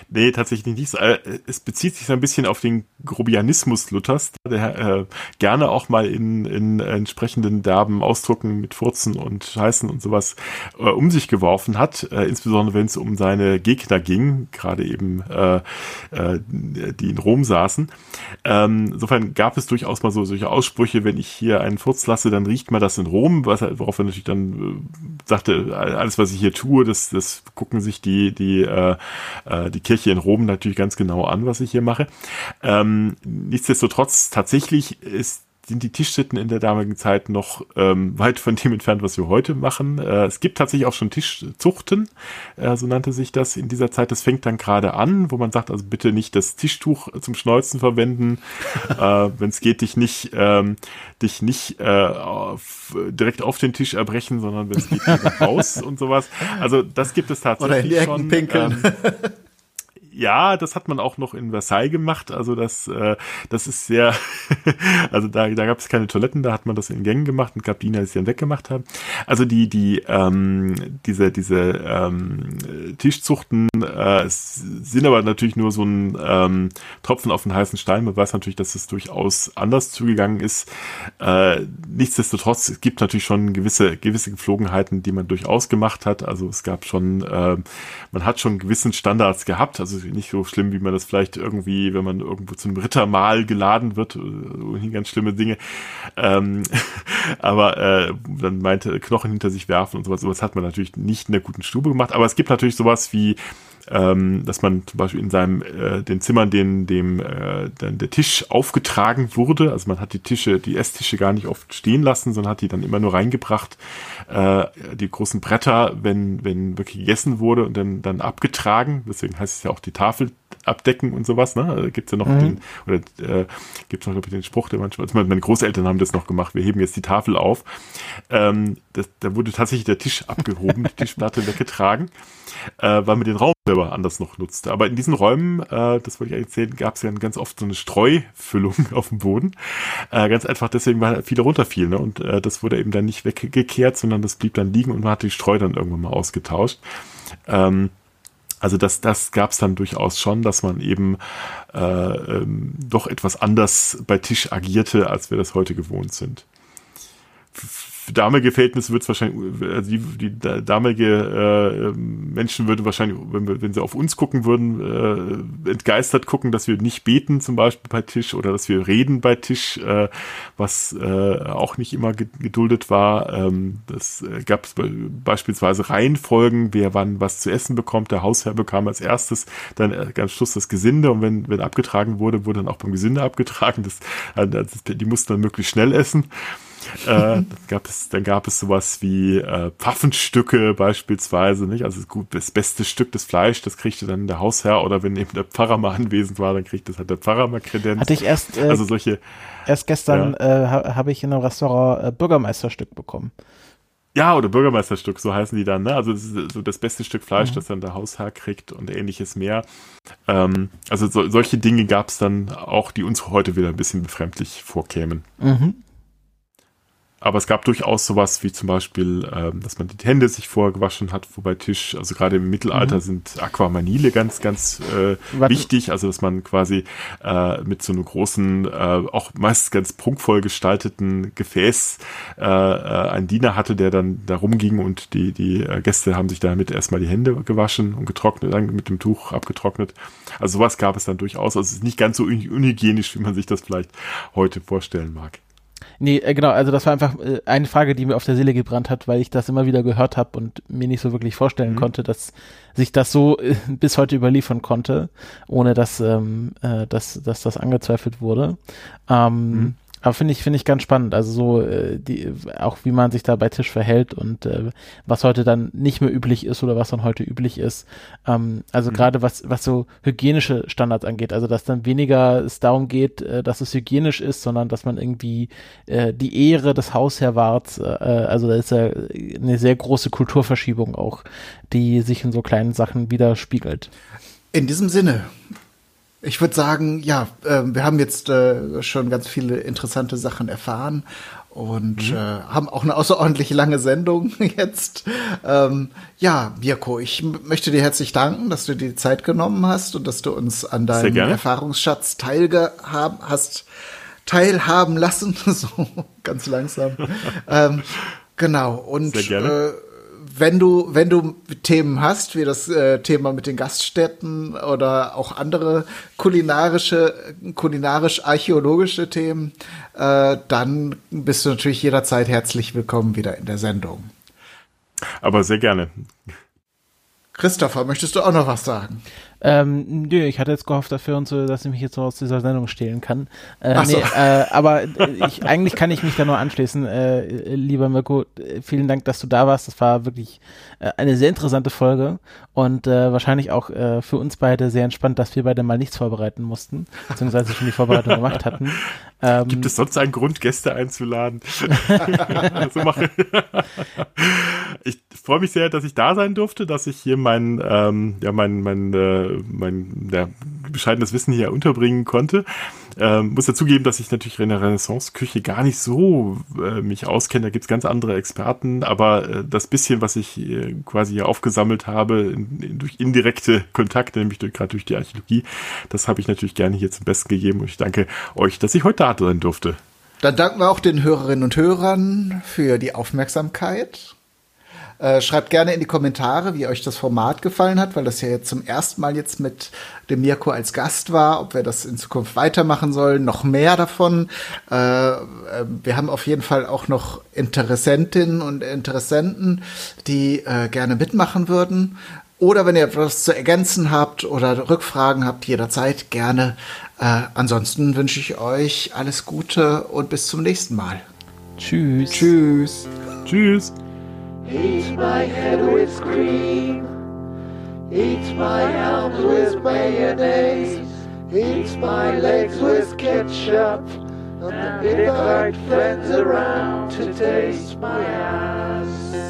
Nee, tatsächlich nicht. Äh, es bezieht sich so ein bisschen auf den Grobianismus Luthers, der äh, gerne auch mal in, in entsprechenden derben Ausdrucken mit Furzen und Scheißen und sowas äh, um sich geworfen hat, äh, insbesondere wenn es um seine Gegner ging, gerade eben äh, äh, die in Rom saßen. Ähm, insofern gab es durchaus mal so solche Aussprüche, wenn ich hier einen Furz lasse, dann riecht man das in Rom, was, worauf er natürlich dann sagte, alles was ich hier tue, das, das gucken sich die, die, äh die Kirche in Rom natürlich ganz genau an, was ich hier mache. Ähm, nichtsdestotrotz, tatsächlich ist sind die Tischsitten in der damaligen Zeit noch ähm, weit von dem entfernt, was wir heute machen. Äh, es gibt tatsächlich auch schon Tischzuchten, äh, so nannte sich das in dieser Zeit. Das fängt dann gerade an, wo man sagt, also bitte nicht das Tischtuch zum Schneuzen verwenden, äh, wenn es geht, dich nicht, ähm, dich nicht äh, auf, direkt auf den Tisch erbrechen, sondern wenn es geht, raus und sowas. Also das gibt es tatsächlich Oder in die Ecken schon. Pinkeln. Ähm, ja, das hat man auch noch in Versailles gemacht. Also das, äh, das ist sehr, also da, da gab es keine Toiletten, da hat man das in Gängen gemacht und gab Diener, die es dann weggemacht haben. Also die, die, ähm, diese, diese ähm, Tischzuchten äh, sind aber natürlich nur so ein ähm, Tropfen auf den heißen Stein. Man weiß natürlich, dass es durchaus anders zugegangen ist. Äh, nichtsdestotrotz, es gibt natürlich schon gewisse, gewisse Gepflogenheiten, die man durchaus gemacht hat. Also es gab schon, äh, man hat schon gewissen Standards gehabt. Also nicht so schlimm, wie man das vielleicht irgendwie, wenn man irgendwo zu einem Rittermahl geladen wird, äh, ganz schlimme Dinge. Ähm, aber äh, dann meinte Knochen hinter sich werfen und sowas, sowas hat man natürlich nicht in der guten Stube gemacht. Aber es gibt natürlich sowas wie ähm, dass man zum Beispiel in seinem äh, den Zimmern den dem äh, der Tisch aufgetragen wurde. Also man hat die Tische, die Esstische gar nicht oft stehen lassen, sondern hat die dann immer nur reingebracht, äh, die großen Bretter, wenn wenn wirklich gegessen wurde und dann dann abgetragen. Deswegen heißt es ja auch die Tafel abdecken und sowas. Ne? Da gibt's ja noch mhm. den oder äh, gibt's noch den Spruch, der manchmal, also meine Großeltern haben das noch gemacht. Wir heben jetzt die Tafel auf. Ähm, das, da wurde tatsächlich der Tisch abgehoben, die Tischplatte weggetragen, äh, weil man den Raum selber anders noch nutzte. Aber in diesen Räumen, äh, das wollte ich erzählen, gab es ja ganz oft so eine Streufüllung auf dem Boden. Äh, ganz einfach deswegen, weil viele runterfielen. Ne? Und äh, das wurde eben dann nicht weggekehrt, sondern das blieb dann liegen und man hat die Streu dann irgendwann mal ausgetauscht. Ähm, also das, das gab es dann durchaus schon, dass man eben äh, ähm, doch etwas anders bei Tisch agierte, als wir das heute gewohnt sind für damalige Verhältnisse wird es wahrscheinlich, also die, die damalige äh, Menschen würden wahrscheinlich, wenn, wenn sie auf uns gucken würden, äh, entgeistert gucken, dass wir nicht beten zum Beispiel bei Tisch oder dass wir reden bei Tisch, äh, was äh, auch nicht immer geduldet war. Ähm, das äh, gab es beispielsweise Reihenfolgen, wer wann was zu essen bekommt. Der Hausherr bekam als erstes dann äh, ganz Schluss das Gesinde und wenn, wenn abgetragen wurde, wurde dann auch beim Gesinde abgetragen. Das, äh, die mussten dann möglichst schnell essen äh, gab es, dann gab es sowas wie äh, Pfaffenstücke beispielsweise, nicht? Also gut, das beste Stück des Fleisch, das kriegte dann der Hausherr oder wenn eben der Pfarrer mal anwesend war, dann kriegt das halt der Pfarrer mal Kredenz. Hatte ich erst, äh, also solche. Erst gestern ja. äh, habe ich in einem Restaurant äh, Bürgermeisterstück bekommen. Ja, oder Bürgermeisterstück, so heißen die dann, ne? Also das ist so das beste Stück Fleisch, mhm. das dann der Hausherr kriegt und ähnliches mehr. Ähm, also so, solche Dinge gab es dann auch, die uns heute wieder ein bisschen befremdlich vorkämen. Mhm. Aber es gab durchaus sowas wie zum Beispiel, ähm, dass man die Hände sich vorher gewaschen hat, wobei Tisch, also gerade im Mittelalter mhm. sind Aquamanile ganz, ganz äh, wichtig, also dass man quasi äh, mit so einem großen, äh, auch meist ganz prunkvoll gestalteten Gefäß äh, äh, einen Diener hatte, der dann da rumging und die, die äh, Gäste haben sich damit erstmal die Hände gewaschen und getrocknet, dann mit dem Tuch abgetrocknet. Also sowas gab es dann durchaus. Also es ist nicht ganz so unhygienisch, wie man sich das vielleicht heute vorstellen mag. Nee, äh, genau, also das war einfach äh, eine Frage, die mir auf der Seele gebrannt hat, weil ich das immer wieder gehört habe und mir nicht so wirklich vorstellen mhm. konnte, dass sich das so äh, bis heute überliefern konnte, ohne dass, ähm, äh, dass, dass das angezweifelt wurde. Ähm, mhm. Aber finde ich, finde ich ganz spannend. Also so, äh, die, auch wie man sich da bei Tisch verhält und äh, was heute dann nicht mehr üblich ist oder was dann heute üblich ist. Ähm, also mhm. gerade was, was so hygienische Standards angeht. Also dass dann weniger es darum geht, äh, dass es hygienisch ist, sondern dass man irgendwie äh, die Ehre des Hausherr wahrt. Äh, also da ist ja eine sehr große Kulturverschiebung auch, die sich in so kleinen Sachen widerspiegelt. In diesem Sinne, ich würde sagen, ja, äh, wir haben jetzt äh, schon ganz viele interessante Sachen erfahren und mhm. äh, haben auch eine außerordentlich lange Sendung jetzt. Ähm, ja, Mirko, ich möchte dir herzlich danken, dass du dir die Zeit genommen hast und dass du uns an deinem Erfahrungsschatz teilgehaben hast, teilhaben lassen, so ganz langsam. ähm, genau und Sehr gerne. Äh, wenn du, wenn du Themen hast, wie das äh, Thema mit den Gaststätten oder auch andere kulinarische, kulinarisch-archäologische Themen, äh, dann bist du natürlich jederzeit herzlich willkommen wieder in der Sendung. Aber sehr gerne. Christopher, möchtest du auch noch was sagen? Ähm, nö, ich hatte jetzt gehofft dafür und so, dass ich mich jetzt so aus dieser Sendung stehlen kann. Äh, Ach so. nee, äh, aber ich, eigentlich kann ich mich da nur anschließen. Äh, lieber Mirko, vielen Dank, dass du da warst. Das war wirklich äh, eine sehr interessante Folge und äh, wahrscheinlich auch äh, für uns beide sehr entspannt, dass wir beide mal nichts vorbereiten mussten, beziehungsweise schon die Vorbereitung gemacht hatten. Ähm, Gibt es sonst einen Grund, Gäste einzuladen? so ich freue mich sehr, dass ich da sein durfte, dass ich hier mein, ähm, ja, mein, mein, äh, mein ja, bescheidenes Wissen hier unterbringen konnte. Ähm, muss dazugeben, dass ich natürlich in der Renaissance-Küche gar nicht so äh, mich auskenne. Da gibt's ganz andere Experten, aber äh, das bisschen, was ich äh, quasi hier aufgesammelt habe, in, in, durch indirekte Kontakte, nämlich gerade durch die Archäologie, das habe ich natürlich gerne hier zum Besten gegeben und ich danke euch, dass ich heute da sein durfte. Dann danken wir auch den Hörerinnen und Hörern für die Aufmerksamkeit. Äh, schreibt gerne in die Kommentare, wie euch das Format gefallen hat, weil das ja jetzt zum ersten Mal jetzt mit dem Mirko als Gast war, ob wir das in Zukunft weitermachen sollen, noch mehr davon. Äh, äh, wir haben auf jeden Fall auch noch Interessentinnen und Interessenten, die äh, gerne mitmachen würden. Oder wenn ihr etwas zu ergänzen habt oder Rückfragen habt, jederzeit gerne. Äh, ansonsten wünsche ich euch alles Gute und bis zum nächsten Mal. Tschüss. Tschüss. Tschüss. Eat my head with cream. Eat my arms with mayonnaise. Eat my legs with ketchup. And invite friends around to taste my ass.